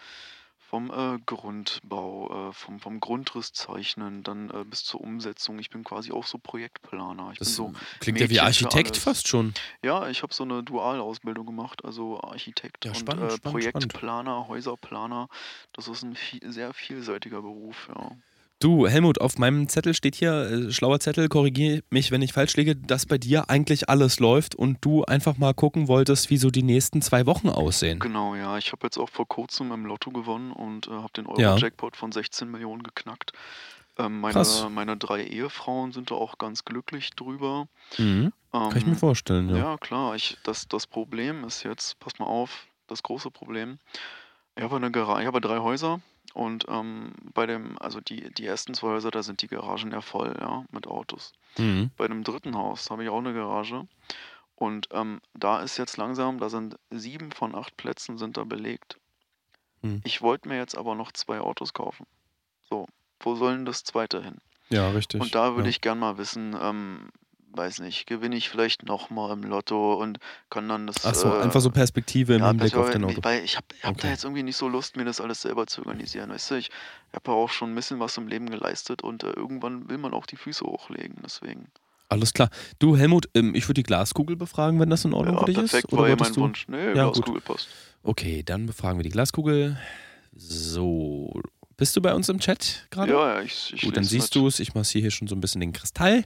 vom äh, Grundbau, äh, vom, vom Grundriss zeichnen, dann äh, bis zur Umsetzung. Ich bin quasi auch so Projektplaner. Ich Das bin so, klingt ja wie Mädchen Architekt fast schon. ja, ich habe so eine Dualausbildung gemacht, also Architekt Ja, und spannend, äh, spannend, spannend. Projektplaner, Häuserplaner. Das ist ein viel, sehr vielseitiger Beruf, ja. Du, Helmut, auf meinem Zettel steht hier, äh, schlauer Zettel, korrigiere mich, wenn ich falsch liege, dass bei dir eigentlich alles läuft und du einfach mal gucken wolltest, wie so die nächsten zwei Wochen aussehen. Genau, ja. Ich habe jetzt auch vor kurzem im Lotto gewonnen und äh, habe den Ja. Euro-Jackpot von 16 Millionen geknackt. Ähm, meine, Krass. meine drei Ehefrauen sind da auch ganz glücklich drüber. Mhm. Kann ich mir Ähm, vorstellen, ja. Ja, klar. Ich, das, das Problem ist jetzt, pass mal auf, das große Problem. Ich habe eine ich habe drei Häuser und ähm, bei dem, also die, die ersten zwei Häuser, da sind die Garagen ja voll, ja, mit Autos. Mhm. Bei dem dritten Haus habe ich auch eine Garage und ähm, da ist jetzt langsam, da sind sieben von acht Plätzen sind da belegt. Hm. Ich wollte mir jetzt aber noch zwei Autos kaufen. So, wo soll denn das zweite hin? Ja, richtig. Und da würde ja. ich gern mal wissen, ähm, weiß nicht, gewinne ich vielleicht nochmal im Lotto und kann dann das. Ach so, äh, einfach so Perspektive im ja, Hinblick auf dein Auto. Weil ich habe hab Okay. da jetzt irgendwie nicht so Lust, mir das alles selber zu organisieren. Weißt du, ich habe ja auch schon ein bisschen was im Leben geleistet und äh, irgendwann will man auch die Füße hochlegen. Deswegen. Alles klar. Du, Helmut, ähm, ich würde die Glaskugel befragen, wenn das in Ordnung Ja, für dich perfekt, ist. Oder war ja mein du? Wunsch. Nee, Ja, Glaskugel passt. Okay, dann befragen wir die Glaskugel. So. Bist du bei uns im Chat gerade? Ja, ja, ich, ich Gut, dann siehst du es. Ich massiere hier schon so ein bisschen den Kristall.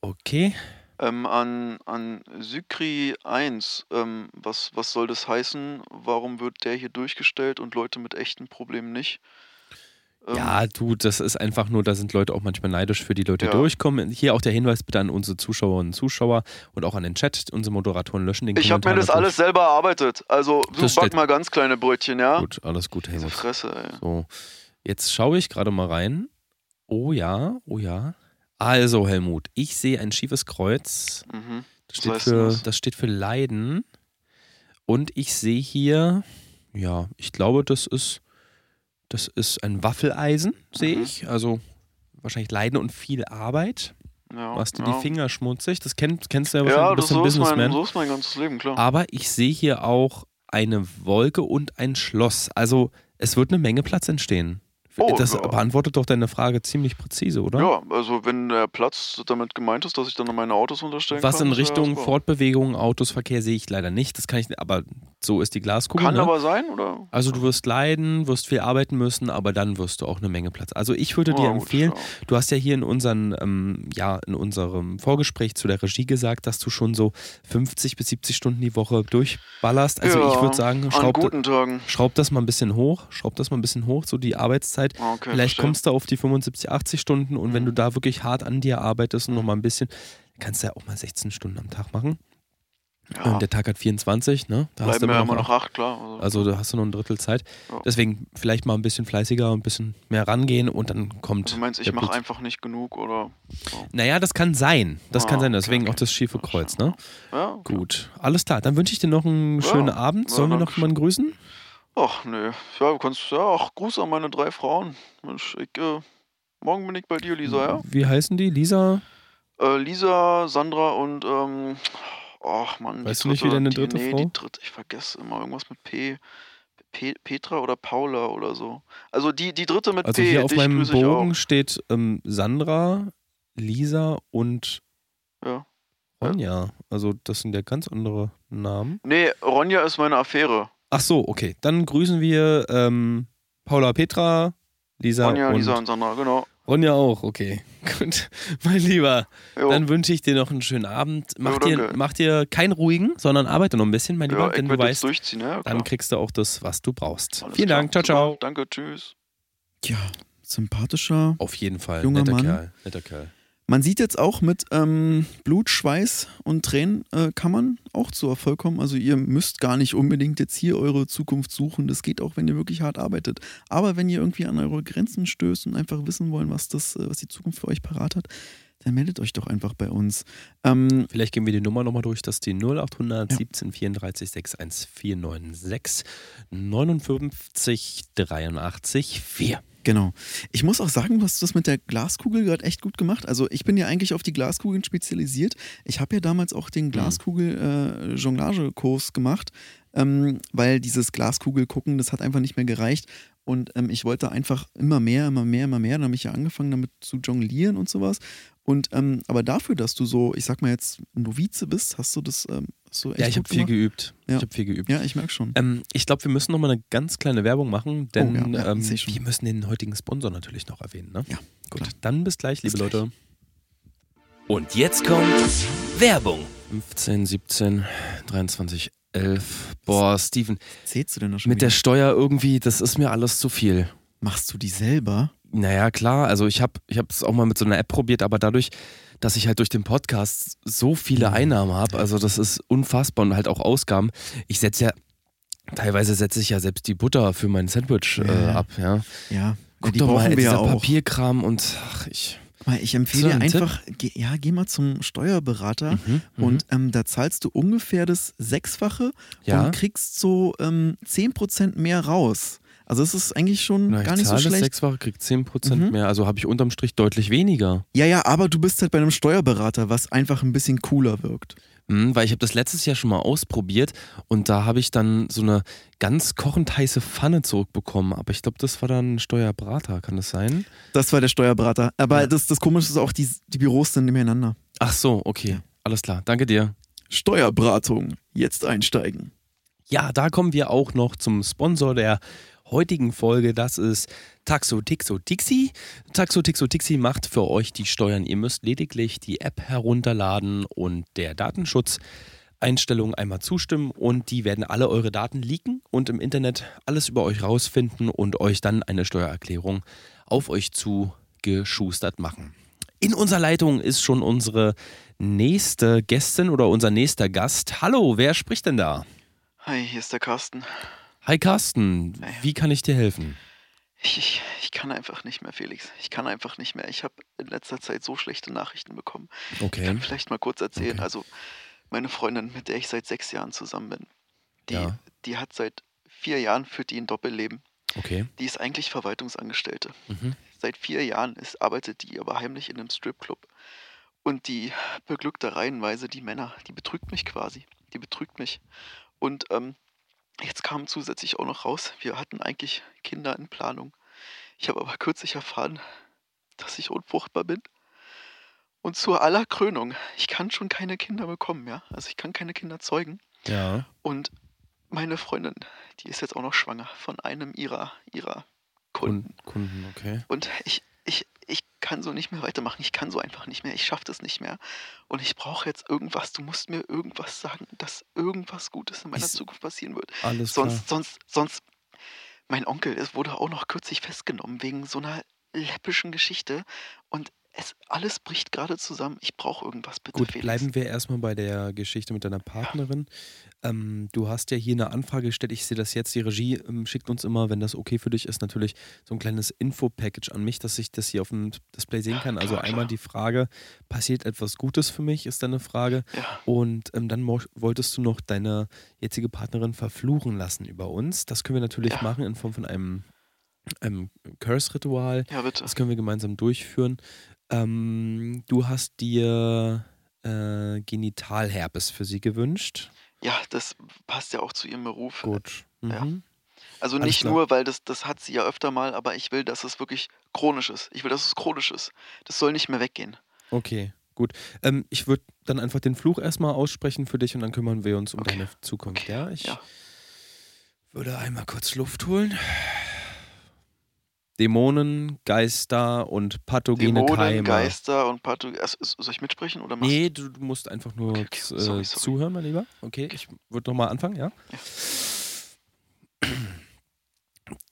Okay. Ähm, an, an Sykri 1, ähm, was, was soll das heißen? Warum wird der hier durchgestellt und Leute mit echten Problemen nicht? Ähm, Ja, du, das ist einfach nur, da sind Leute auch manchmal neidisch für die Leute Ja. durchkommen. Hier auch der Hinweis bitte an unsere Zuschauerinnen und Zuschauer und auch an den Chat. Unsere Moderatoren löschen den ich habe mir das natürlich. alles selber erarbeitet. Also, du Das back mal ganz kleine Brötchen, ja? Gut, alles gut, Helmut. Fresse, ey. So, jetzt schaue ich gerade mal rein. Oh ja, oh ja. Also, Helmut, ich sehe ein schiefes Kreuz. Mhm. Das steht, für, das? steht für Leiden. Und ich sehe hier, ja, ich glaube, das ist, das ist ein Waffeleisen, sehe Mhm. ich. Also wahrscheinlich Leiden und viel Arbeit. Ja, Machst dir ja. die Finger schmutzig. Das kenn, kennst du ja wahrscheinlich. Ja, du das bist ein so, ist mein, Businessman. so ist mein ganzes Leben, klar. Aber ich sehe hier auch eine Wolke und ein Schloss. Also es wird eine Menge Platz entstehen. Oh, das ja. beantwortet doch deine Frage ziemlich präzise, oder? Ja, also wenn der Platz damit gemeint ist, dass ich dann meine Autos unterstellen Was kann. in ist ja Richtung super. Fortbewegung, Autos, Verkehr sehe ich leider nicht. Das kann ich aber so ist die Glaskugel. Kann ne? aber sein, oder? Also du wirst leiden, wirst viel arbeiten müssen, aber dann wirst du auch eine Menge Platz. Also ich würde dir gut, empfehlen, ja. du hast ja hier in, unseren, ähm, ja, in unserem Vorgespräch zu der Regie gesagt, dass du schon so 50 bis 70 Stunden die Woche durchballerst. Also ja, ich würde sagen, An schraub, guten Tagen. schraub das mal ein bisschen hoch, schraub das mal ein bisschen hoch, so die Arbeitszeit. Okay, Vielleicht verstehe. kommst du auf die 75, 80 Stunden und wenn Mhm. du da wirklich hart an dir arbeitest und noch mal ein bisschen, kannst du ja auch mal 16 Stunden am Tag machen. Ja, Und der Tag hat 24, ne? Da hast du bleiben ja immer immer noch noch acht, klar. Also, also da hast du noch ein Drittel Zeit. Ja. Deswegen vielleicht mal ein bisschen fleißiger, ein bisschen mehr rangehen und dann kommt. also meinst du, ich der mache einfach nicht genug, oder? Naja, das kann sein. Das Ah, kann sein. Deswegen okay. auch das schiefe Kreuz, ne? Ja, okay. Gut. Alles klar. Dann wünsche ich dir noch einen schönen Abend. Sollen wir noch jemanden grüßen? Ach, nö. Ja, du kannst, ja, ach, Gruß an meine drei Frauen. Mensch, ich, äh, morgen bin ich bei dir, Lisa, ja? Wie heißen die? Lisa? Äh, Lisa, Sandra und, ähm, ach man, Weißt die du nicht, wie deine die, dritte nee, Frau? die dritte, ich vergesse immer irgendwas mit P. Pe Petra oder Paula oder so. Also die, die dritte mit Also P, hier auf meinem Bogen auch. steht ähm, Sandra, Lisa und Ja. Ronja. Also das sind ja ganz andere Namen. Nee, Ronja ist meine Affäre. Ach so, okay. Dann grüßen wir ähm, Paula Petra, Lisa Ronja, und Lisa und Sandra, genau. Ronja auch, okay. Gut. Mein Lieber, Jo. dann wünsche ich dir noch einen schönen Abend. Mach, Jo, dir, mach dir keinen ruhigen, sondern arbeite noch ein bisschen, mein ja, Lieber, ich denn du weißt, durchziehen, ja, dann kriegst du auch das, was du brauchst. Alles Vielen klar. Dank, ciao, ciao. Danke, tschüss. Ja, sympathischer. Auf jeden Fall, Junger netter Mann. Kerl, netter Kerl. Man sieht jetzt auch mit ähm, Blut, Schweiß und Tränen äh, kann man auch zu Erfolg kommen. Also ihr müsst gar nicht unbedingt jetzt hier eure Zukunft suchen. Das geht auch, wenn ihr wirklich hart arbeitet. Aber wenn ihr irgendwie an eure Grenzen stößt und einfach wissen wollen, was das, äh, was die Zukunft für euch parat hat, dann meldet euch doch einfach bei uns. Ähm, Vielleicht gehen wir die Nummer nochmal durch. Das ist die 0800 17 34 61 496 59 83 4. Genau. Ich muss auch sagen, was das mit der Glaskugel gerade echt gut gemacht. Also ich bin ja eigentlich auf die Glaskugeln spezialisiert. Ich habe ja damals auch den Glaskugel-Jonglage-Kurs gemacht, ähm, weil dieses Glaskugel gucken, das hat einfach nicht mehr gereicht. Und ähm, ich wollte einfach immer mehr, immer mehr, immer mehr. Dann habe ich ja angefangen damit zu jonglieren und sowas. Und ähm, aber dafür, dass du so, ich sag mal jetzt Novize bist, hast du das ähm, du echt Ja, ich gut habe viel geübt. Ja. Ich habe viel geübt. Ja, ich merke schon. Ähm, ich glaube, wir müssen nochmal eine ganz kleine Werbung machen, denn Oh ja, ja, ähm, wir müssen den heutigen Sponsor natürlich noch erwähnen. Ne? Ja, Gut, klar. dann bis gleich, liebe Bis gleich. Leute. Und jetzt kommt Werbung. 15, 17, 23, 11. Boah, Steven, Zählst du denn da schon mit der wieder? Steuer irgendwie, das ist mir alles zu viel. Machst du die selber? Naja, klar, also ich habe ich es auch mal mit so einer App probiert, aber dadurch, dass ich halt durch den Podcast so viele Einnahmen habe, also das ist unfassbar und halt auch Ausgaben. Ich setze ja, teilweise setze ich ja selbst die Butter für mein Sandwich äh, Ja. ab, ja. Ja. Guck die doch mal, dieser ja auch. Papierkram und ach, ich. Ich empfehle einfach, geh, ja, geh mal zum Steuerberater Mhm, mhm. und ähm, da zahlst du ungefähr das Sechsfache Ja. und kriegst so ähm, 10% mehr raus. Also es ist eigentlich schon Na, gar ich nicht so zahle schlecht. sechsfache, krieg 10% Mhm. mehr, also habe ich unterm Strich deutlich weniger. Ja, ja, aber du bist halt bei einem Steuerberater, was einfach ein bisschen cooler wirkt. Mhm, weil ich habe das letztes Jahr schon mal ausprobiert und da habe ich dann so eine ganz kochend heiße Pfanne zurückbekommen. Aber ich glaube, das war dann ein Steuerberater, kann das sein? Das war der Steuerberater. Aber Ja. das, das Komische ist auch, die, die Büros sind nebeneinander. Ach so, okay. Ja. Alles klar. Danke dir. Steuerberatung, jetzt einsteigen. Ja, da kommen wir auch noch zum Sponsor der heutigen Folge. Das ist Taxo Tixo Tixi. Taxo Tixo Tixi macht für euch die Steuern. Ihr müsst lediglich die App herunterladen und der Datenschutzeinstellung einmal zustimmen und die werden alle eure Daten leaken und im Internet alles über euch rausfinden und euch dann eine Steuererklärung auf euch zugeschustert machen. In unserer Leitung ist schon unsere nächste Gästin oder unser nächster Gast. Hallo, wer spricht denn da? Hi, hier ist der Carsten. Hi Carsten, Hi. wie kann ich dir helfen? Ich, ich, ich kann einfach nicht mehr, Felix. Ich kann einfach nicht mehr. Ich habe in letzter Zeit so schlechte Nachrichten bekommen. Ich Okay. kann vielleicht mal kurz erzählen. Okay. Also, meine Freundin, mit der ich seit sechs Jahren zusammen bin, die, Ja. die hat seit vier Jahren führt die ein Doppelleben. Okay. Die ist eigentlich Verwaltungsangestellte. Mhm. Seit vier Jahren ist, arbeitet die aber heimlich in einem Stripclub. Und die beglückt da reihenweise die Männer. Die betrügt mich quasi. Die betrügt mich. Und ähm, jetzt kam zusätzlich auch noch raus, wir hatten eigentlich Kinder in Planung. Ich habe aber kürzlich erfahren, dass ich unfruchtbar bin. Und zur aller Krönung, ich kann schon keine Kinder bekommen, ja. Also ich kann keine Kinder zeugen. Ja. Und meine Freundin, die ist jetzt auch noch schwanger von einem ihrer, ihrer Kunden. Kunden, okay. Und ich, ich kann so nicht mehr weitermachen. Ich kann so einfach nicht mehr. Ich schaffe das nicht mehr. Und ich brauche jetzt irgendwas. Du musst mir irgendwas sagen, dass irgendwas Gutes in meiner Ist- Zukunft passieren wird. Alles klar. Sonst, sonst, sonst. Mein Onkel, es wurde auch noch kürzlich festgenommen wegen so einer läppischen Geschichte. Und es alles bricht gerade zusammen. Ich brauche irgendwas, bitte. Gut, Felix. bleiben wir erstmal bei der Geschichte mit deiner Partnerin. Ähm, du hast ja hier eine Anfrage gestellt. Ich sehe das jetzt. Die Regie ähm, schickt uns immer, wenn das okay für dich ist, natürlich so ein kleines Info-Package an mich, dass ich das hier auf dem Display sehen kann. Also klar, einmal klar. die Frage, passiert etwas Gutes für mich, ist deine Frage. Ja. Und ähm, dann wolltest du noch deine jetzige Partnerin verfluchen lassen über uns. Das können wir natürlich Ja. machen in Form von einem, einem Curse-Ritual. Ja, bitte. Das können wir gemeinsam durchführen. Ähm, du hast dir äh, Genitalherpes für sie gewünscht. Ja, das passt ja auch zu ihrem Beruf. Gut. Ja. Mhm. Also Alles nicht nur, weil das, das hat sie ja öfter mal, aber ich will, dass es wirklich chronisch ist. Ich will, dass es chronisch ist. Das soll nicht mehr weggehen. Okay, gut. Ähm, ich würde dann einfach den Fluch erstmal aussprechen für dich und dann kümmern wir uns um Okay. deine Zukunft. Okay, Ja, ich ja. würde einmal kurz Luft holen. Dämonen, Geister und pathogene Dämonen, Keime. Geister und Patho. Also, soll ich mitsprechen oder machst Nee, du, du musst einfach nur Okay, okay. Sorry, äh, sorry. zuhören, mein Lieber. Okay, ich würde nochmal anfangen, ja?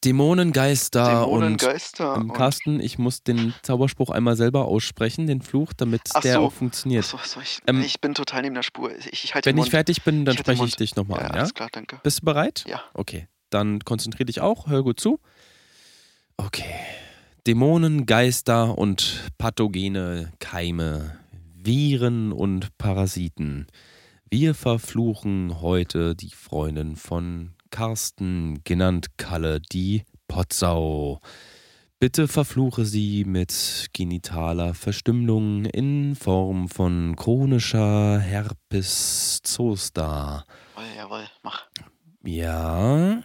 Dämonen, Geister Dämonen, und Geister ähm, und. Carsten, ich muss den Zauberspruch einmal selber aussprechen, den Fluch, damit Ach der so. auch funktioniert. Achso, sorry, ich, Ähm, ich bin total neben der Spur. Ich, ich halte Wenn ich fertig bin, dann spreche ich dich nochmal Ja, an, ja? alles klar, danke. Bist du bereit? Ja. Okay, dann konzentrier dich auch, hör gut zu. Okay. Dämonen, Geister und pathogene Keime, Viren und Parasiten. Wir verfluchen heute die Freundin von Carsten, genannt Kalle, die Potsau. Bitte verfluche sie mit genitaler Verstümmelung in Form von chronischer Herpes zoster. Jawohl, jawohl, mach. Ja.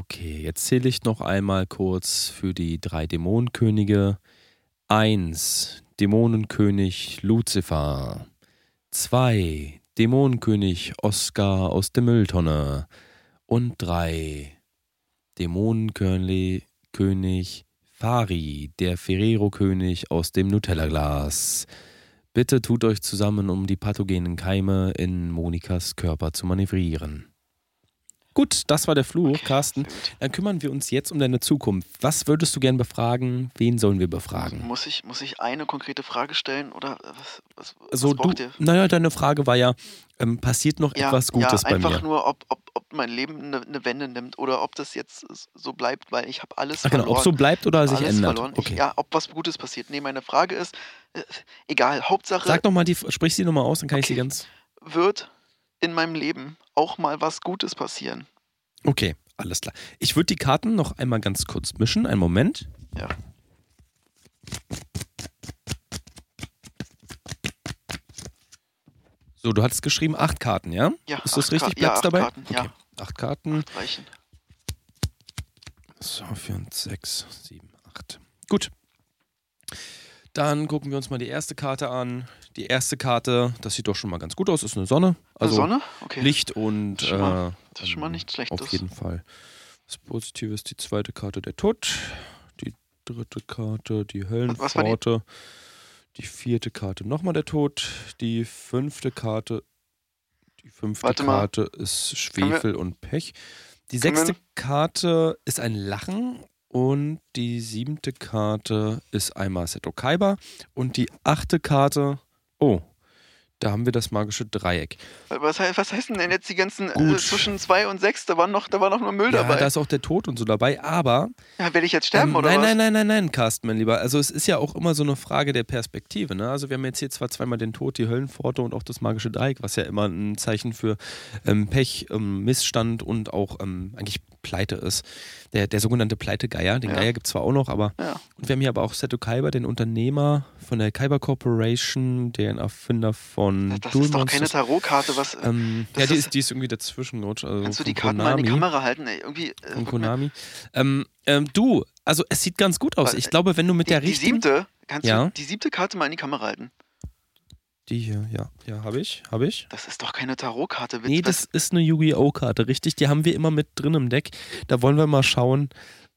Okay, jetzt zähle ich noch einmal kurz für die drei Dämonenkönige. Eins, Dämonenkönig Luzifer. Zwei, Dämonenkönig Oskar aus der Mülltonne. Und drei, Dämonenkönig König Fari, der Ferrero-König aus dem Nutella-Glas. Bitte tut euch zusammen, um die pathogenen Keime in Monikas Körper zu manövrieren. Gut, das war der Fluch, Carsten. Sehr gut. Dann kümmern wir uns jetzt um deine Zukunft. Was würdest du gern befragen? Wen sollen wir befragen? Muss ich, muss ich eine konkrete Frage stellen oder was, was, was Also du, braucht ihr? naja, deine Frage war ja, ähm, passiert noch Ja, etwas Gutes ja, bei einfach mir? nur, ob, ob, ob mein Leben eine, eine Wende nimmt oder ob das jetzt so bleibt, weil ich habe alles Ach genau, verloren. ob so bleibt oder sich alles ändert. verloren. Okay. Ich, ja, ob was Gutes passiert. Nee, meine Frage ist, äh, egal, Hauptsache Sag doch mal, die, sprich sie nochmal aus, dann kann ich sie Okay. ganz. wird in meinem Leben auch mal was Gutes passieren. Okay, alles klar. Ich würde die Karten noch einmal ganz kurz mischen. Einen Moment. Ja. So, du hattest geschrieben acht Karten, ja? Ja, Ist das acht richtig? Ka- ja, Bleibst acht dabei? Karten, ja. okay. Acht Karten. Reichen. So, vier und sechs, sieben, acht. Gut. Dann gucken wir uns mal die erste Karte an. Die erste Karte, das sieht doch schon mal ganz gut aus, ist eine Sonne. Also Eine Sonne? Okay. Licht und Das ist schon mal- äh, das ist schon mal nichts Auf Schlechtes. jeden Fall. Das Positive ist die zweite Karte der Tod. Die dritte Karte die war die? Höllenpforte. Die vierte Karte nochmal der Tod. Die fünfte Karte. Die fünfte Warte mal. Karte ist Können wir- Schwefel und Pech. Die sechste Karte ist ein Lachen. Und die siebte Karte ist einmal Seto Kaiba. Und die achte Karte. Oh, da haben wir das magische Dreieck. Was, heißt, was heißen denn jetzt die ganzen äh, zwischen zwei und sechs? Da war noch, da war noch nur Müll Ja, dabei. da ist auch der Tod und so dabei. Aber ja, werde ich jetzt sterben Ähm, oder nein, was? nein, nein, nein, nein, Carsten, mein Lieber. Also es ist ja auch immer so eine Frage der Perspektive. Ne? Also wir haben jetzt hier zwar zweimal den Tod, die Höllenpforte und auch das magische Dreieck, was ja immer ein Zeichen für ähm, Pech, ähm, Missstand und auch ähm, eigentlich Pleite ist. Der, der sogenannte Pleitegeier. Den Ja. Geier gibt es zwar auch noch, aber Ja. und wir haben hier aber auch Seto Kaiba, den Unternehmer von der Kaiba Corporation, den Erfinder von Das, das ist doch keine. Tarotkarte. Was, äh, ähm, ja, die ist- die ist irgendwie dazwischen gerutscht. Also kannst du die Karten mal in die Konami. Kamera halten? Ey, irgendwie, äh, Von. Konami. Ähm, ähm, du, also es sieht ganz gut aus. Ich glaube, wenn du mit die, der die richtigen. siebte, kannst Ja. du die siebte Karte mal in die Kamera halten? Die hier, ja. Ja, habe ich, habe ich. Das ist doch keine Tarotkarte. Nee, das ist eine Yu-Gi-Oh! Karte, richtig. Die haben wir immer mit drin im Deck. Da wollen wir mal schauen,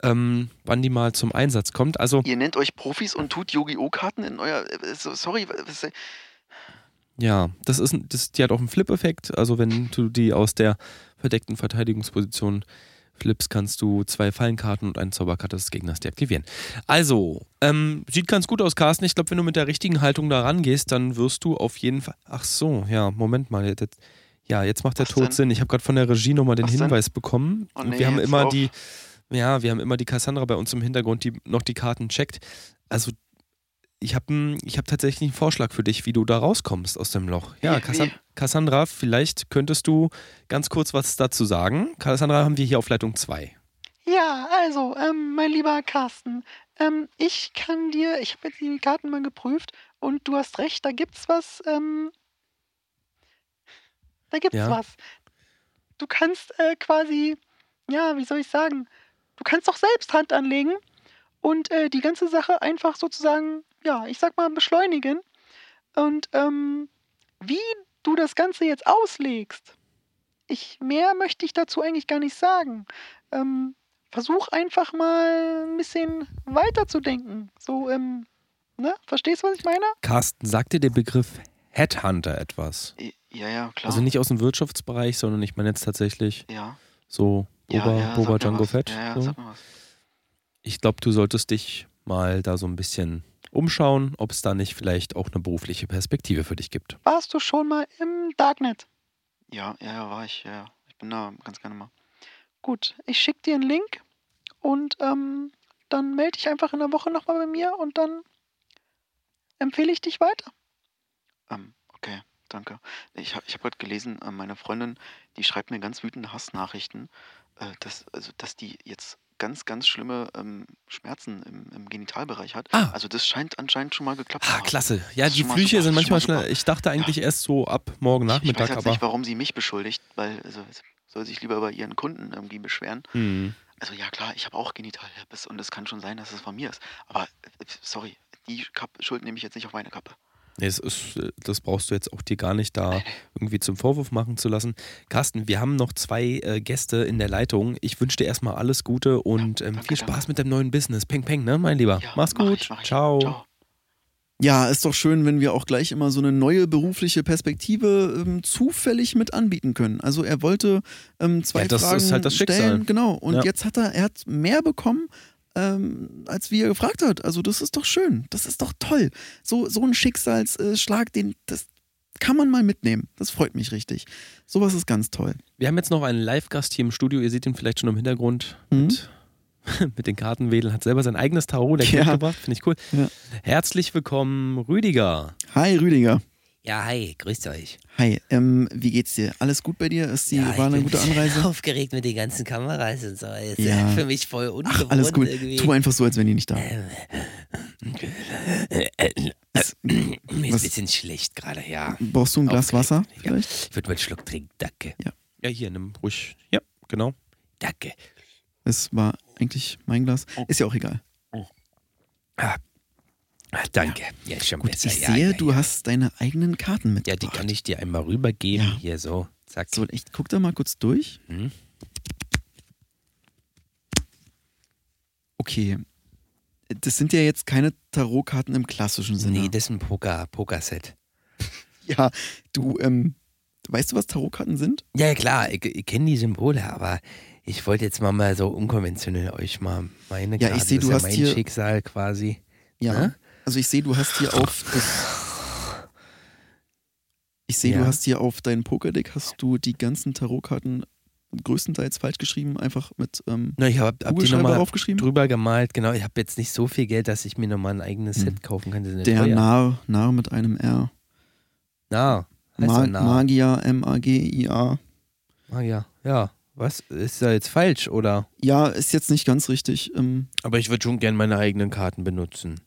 ähm, wann die mal zum Einsatz kommt. Also, Ihr nennt euch Profis und tut Yu-Gi-Oh! Karten in euer. äh, so- Sorry, was, ja, das ist, das, die hat auch einen Flip-Effekt. Also, wenn du die aus der verdeckten Verteidigungsposition flippst, kannst du zwei Fallenkarten und eine Zauberkarte des Gegners deaktivieren. Also, ähm, sieht ganz gut aus, Carsten. Ich glaube, wenn du mit der richtigen Haltung da rangehst, dann wirst du auf jeden Fall. Ach so, ja, Moment mal. Jetzt, ja, jetzt macht der Was Tod denn? Sinn. Ich habe gerade von der Regie nochmal den Was denn? Hinweis bekommen. Oh Und nee, wir haben immer auf. die. Ja, wir haben immer die Cassandra bei uns im Hintergrund, die noch die Karten checkt. Also, ich habe ich hab tatsächlich einen Vorschlag für dich, wie du da rauskommst aus dem Loch. Ja, wie? Cassandra, vielleicht könntest du ganz kurz was dazu sagen. Cassandra haben wir hier auf Leitung 2. Ja, also, ähm, mein lieber Carsten, ähm, ich kann dir, ich habe jetzt die Karten mal geprüft und du hast recht, da gibt's was, ähm, da gibt's Ja. was. Du kannst äh, quasi, ja, wie soll ich sagen, du kannst doch selbst Hand anlegen und äh, die ganze Sache einfach sozusagen, ja, ich sag mal, beschleunigen. Und ähm, wie du das Ganze jetzt auslegst, ich, mehr möchte ich dazu eigentlich gar nicht sagen. Ähm, versuch einfach mal ein bisschen weiterzudenken. So, ähm, ne? Verstehst du, was ich meine? Carsten, sagt dir der Begriff Headhunter etwas? Ja, ja, klar. Also nicht aus dem Wirtschaftsbereich, sondern ich meine jetzt tatsächlich Ja, so ja, Boba, ja, Boba sag mir Django was. Fett. Ja, ja, so. sag mir was. Ich glaube, du solltest dich mal da so ein bisschen umschauen, ob es da nicht vielleicht auch eine berufliche Perspektive für dich gibt. Warst du schon mal im Darknet? Ja, ja, ja, war ich, ja, ja. Ich bin da ganz gerne mal. Gut, ich schicke dir einen Link und ähm, dann melde dich einfach in der Woche nochmal bei mir und dann empfehle ich dich weiter. Ähm, okay, danke. Ich habe ich hab gerade gelesen, äh, meine Freundin, die schreibt mir ganz wütende Hassnachrichten, äh, dass, also, dass die jetzt ganz, ganz schlimme ähm, Schmerzen im, im Genitalbereich hat. Ah. Also das scheint anscheinend schon mal geklappt zu Ah, haben. klasse. Ja, die Flüche super, sind manchmal mal schnell. Ich dachte eigentlich erst so ab morgen Ich weiß Nachmittag, jetzt aber. nicht, warum sie mich beschuldigt, weil also, soll sich lieber bei ihren Kunden irgendwie beschweren. Hm. Also ja klar, ich habe auch Genitalherpes und es kann schon sein, dass es von mir ist. Aber äh, sorry, die Schuld nehme ich jetzt nicht auf meine Kappe. Nee, es ist, das brauchst du jetzt auch dir gar nicht da irgendwie zum Vorwurf machen zu lassen. Carsten, wir haben noch zwei äh, Gäste in der Leitung. Ich wünsche dir erstmal alles Gute und ähm, danke, viel Spaß danke. mit deinem neuen Business. Peng, peng, ne, mein Lieber? Ja, Mach's mach gut. ich, mach ich. Ciao. Ciao. Ja, ist doch schön, wenn wir auch gleich immer so eine neue berufliche Perspektive ähm, zufällig mit anbieten können. Also er wollte ähm, zwei Ja, das Fragen ist halt das Schicksal. stellen, genau. Und Ja. jetzt hat er, er hat mehr bekommen, ähm, als wie er gefragt hat. Also das ist doch schön, das ist doch toll. So, so ein Schicksalsschlag, den das kann man mal mitnehmen. Das freut mich richtig. Sowas ist ganz toll. Wir haben jetzt noch einen Live-Gast hier im Studio. Ihr seht ihn vielleicht schon im Hintergrund Mhm. mit, mit den Kartenwedeln. Hat selber sein eigenes Tarot der Ja. mitgebracht. Finde ich cool. Ja. Herzlich willkommen, Rüdiger. Hi Rüdiger. Ja, hi, grüßt euch. Hi, ähm, wie geht's dir? Alles gut bei dir? Ist die, ja, war eine ich gute bin Anreise? aufgeregt mit den ganzen Kameras und so. Ist Ja. für mich voll ungewohnt Ach, alles gut. irgendwie. Tu einfach so, als wenn die nicht da Ähm, ist. Mir ist ein Was- bisschen schlecht gerade, ja. Brauchst du ein Glas Aufgeregt. Wasser Ja. vielleicht? Ich würde mal einen Schluck trinken, danke. Ja, hier, nimm ruhig. Ja, genau. Danke. Es war eigentlich mein Glas. Ist ja auch egal. Ah, danke. Ja, ist schon Gut, besser. ich ja, sehe, ja, du ja. hast deine eigenen Karten Ja, mitgebracht. die kann ich dir einmal rübergeben. Ja. Hier so. Zack. So, echt, guck da mal kurz durch. Hm. Okay. Das sind ja jetzt keine Tarotkarten im klassischen Sinne. Nee, das ist ein Poker, Poker-Set. ja, du, ähm, weißt du, was Tarotkarten sind? Ja, ja, klar, ich, ich kenne die Symbole, aber ich wollte jetzt mal, mal so unkonventionell euch mal meine Ja, ich Karte, seh, das du hast ja mein hier- Schicksal quasi. Ja. Hä? Also ich sehe, du hast hier auf das. Ich sehe, Ja. du hast hier auf deinem Pokerdeck hast du die ganzen Tarotkarten größtenteils falsch geschrieben, einfach mit ähm, Na, ich habe hab die nochmal draufgeschrieben. drüber gemalt. Genau, ich habe jetzt nicht so viel Geld, dass ich mir nochmal ein eigenes Hm. Set kaufen kann. Der teuer. Narr, Narr mit einem R. Na, heißt Ma Narr. Magier, M-A-G-I-A. Magier. Ja, was? Ist da jetzt falsch, oder? Ja, ist jetzt nicht ganz richtig. Ähm, Aber ich würde schon gern meine eigenen Karten benutzen.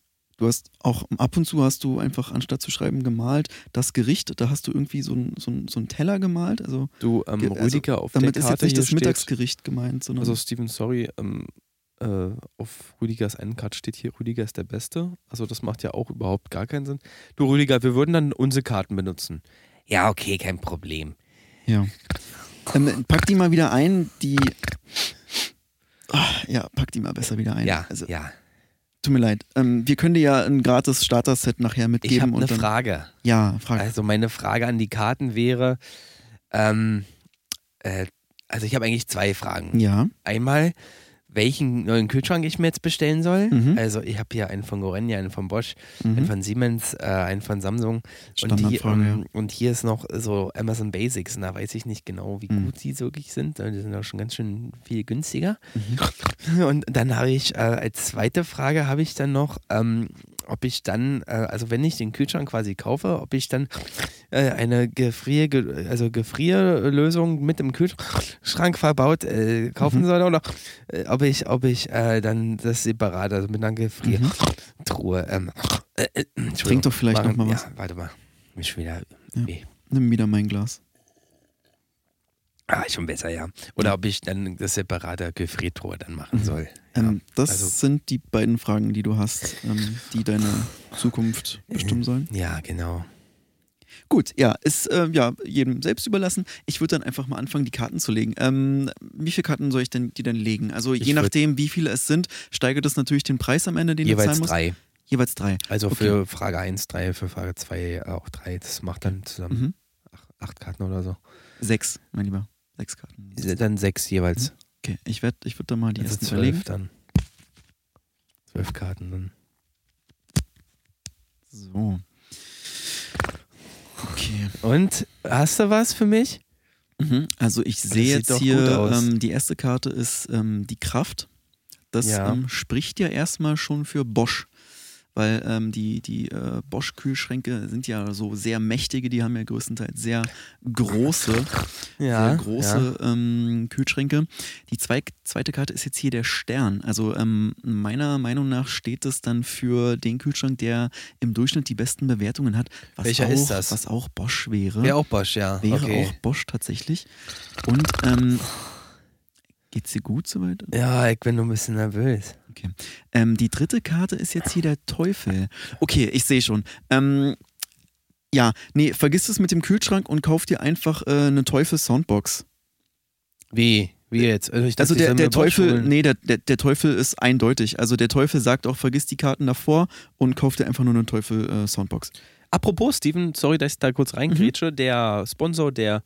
Du hast auch ab und zu hast du einfach, anstatt zu schreiben, gemalt, das Gericht, da hast du irgendwie so einen so ein- so ein Teller gemalt. Also, Du, ähm, also, Rüdiger, auf damit der ist Karte jetzt nicht hier das steht, Mittagsgericht gemeint, sondern. Also Steven, sorry, ähm, äh, auf Rüdigers Karte steht hier, Rüdiger ist der Beste. Also das macht ja auch überhaupt gar keinen Sinn. Du Rüdiger, wir würden dann unsere Karten benutzen. Ja, okay, kein Problem. ja. Ähm, pack die mal wieder ein, die. Ah, ja, pack die mal besser wieder ein. Ja, Also, ja. Tut mir leid. Ähm, wir können dir ja ein gratis Starter-Set nachher Ich mitgeben. habe eine dann, Frage. Ja, Frage. Also meine Frage an die Karten wäre, ähm, äh, also ich habe eigentlich zwei Fragen. ja. Einmal, welchen neuen Kühlschrank ich mir jetzt bestellen soll. Mhm. Also ich habe hier einen von Gorenja, einen von Bosch, einen Mhm. von Siemens, äh, einen von Samsung. Und, die, ähm, und hier ist noch so Amazon Basics und da weiß ich nicht genau, wie Mhm. gut die wirklich sind. Die sind auch schon ganz schön viel günstiger. Mhm. Und dann habe ich äh, als zweite Frage habe ich dann noch, ähm, ob ich dann, äh, also wenn ich den Kühlschrank quasi kaufe, ob ich dann äh, eine Gefrier, also Gefrierlösung mit im Kühlschrank verbaut äh, kaufen Mhm. soll oder äh, ob ich, ob ich äh, dann das separat, also mit einer Gefriertruhe. Ähm, äh, Mhm. Trink doch vielleicht machen- noch mal was. Ja, warte mal. Mich wieder. Ja. Nimm wieder mein Glas. Ah, schon besser, ja. Oder ob ich dann das separate Gefriertruhe dann machen Mhm. soll. Ja. Ähm, das also- sind die beiden Fragen, die du hast, ähm, die deine Zukunft bestimmen sollen. ja, genau. Gut, ja, ist äh, ja jedem selbst überlassen. Ich würde dann einfach mal anfangen, die Karten zu legen. Ähm, wie viele Karten soll ich denn die denn legen? Also Ich je nachdem, wie viele es sind, steigert es natürlich den Preis am Ende, den du Jeweils zahlen musst. drei. Jeweils drei. Also Okay. für Frage 1 drei, für Frage 2 auch drei. Das macht dann zusammen Mhm. acht, acht Karten oder so. Sechs, mein Lieber. Sechs Karten. Dann sechs jeweils. Okay, ich werde ich würd da mal die also ersten zwölf dann. Zwölf Karten dann. So. Okay. Und hast du was für mich? Mhm. Also ich sehe sieht jetzt hier, ähm, die erste Karte ist ähm, die Kraft. Das Ja. ähm, spricht ja erstmal schon für Bosch. Weil ähm, die, die äh, Bosch-Kühlschränke sind ja so sehr mächtige, die haben ja größtenteils sehr große, sehr große ähm, Kühlschränke. Die zwei, zweite Karte ist jetzt hier der Stern. Also ähm, meiner Meinung nach steht es dann für den Kühlschrank, der im Durchschnitt die besten Bewertungen hat. Was Welcher auch, ist das? Was auch Bosch wäre. Wäre auch Bosch, ja. Wäre okay. auch Bosch tatsächlich. Und ähm, geht's dir gut soweit? Ja, ich bin nur ein bisschen nervös. Okay. Ähm, die dritte Karte ist jetzt hier der Teufel. Okay, ich sehe schon. Ähm, ja, nee, vergiss es mit dem Kühlschrank und kauf dir einfach äh, eine Teufel-Soundbox. Wie? Wie jetzt? Also, dachte, Also der, der Teufel, nee, der, der, der Teufel ist eindeutig. Also der Teufel sagt auch, vergiss die Karten davor und kauf dir einfach nur eine Teufel-Soundbox. Apropos, Steven, sorry, dass ich da kurz reingrätsche. Der Sponsor der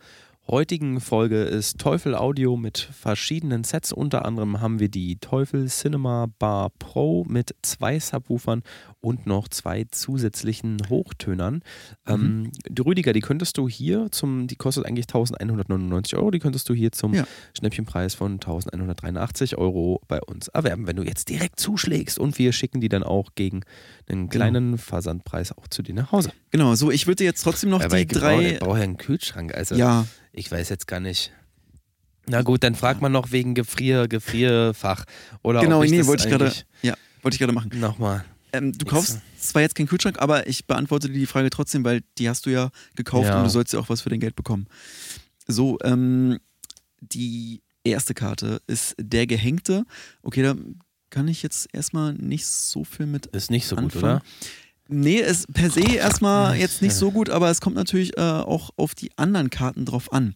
heutigen Folge ist Teufel Audio mit verschiedenen Sets. Unter anderem haben wir die Teufel Cinema Bar Pro mit zwei Subwoofern und noch zwei zusätzlichen Hochtönern. Ähm, die Rüdiger, die könntest du hier zum, die kostet eigentlich 1199 Euro, die könntest du hier zum Ja. Schnäppchenpreis von 1183 Euro bei uns erwerben, wenn du jetzt direkt zuschlägst. Und wir schicken die dann auch gegen einen kleinen Versandpreis auch zu dir nach Hause. Genau, so, ich würde jetzt trotzdem noch Aber die ich drei. ich brauche ja einen Kühlschrank. Also Ja, ich weiß jetzt gar nicht. Na gut, dann fragt man noch wegen Gefrier, Gefrierfach. Oder genau, nee, wollte ich gerade. Ja, wollte ich gerade machen. Nochmal. Ähm, du Nix, kaufst zwar jetzt keinen Kühlschrank, aber ich beantworte dir die Frage trotzdem, weil die hast du ja gekauft Ja. und du sollst ja auch was für dein Geld bekommen. So, ähm, die erste Karte ist der Gehängte. Okay, da kann ich jetzt erstmal nicht so viel mit Ist nicht so gut, anfangen. oder? Nee, ist per se erstmal jetzt nicht so gut, aber es kommt natürlich äh, auch auf die anderen Karten drauf an.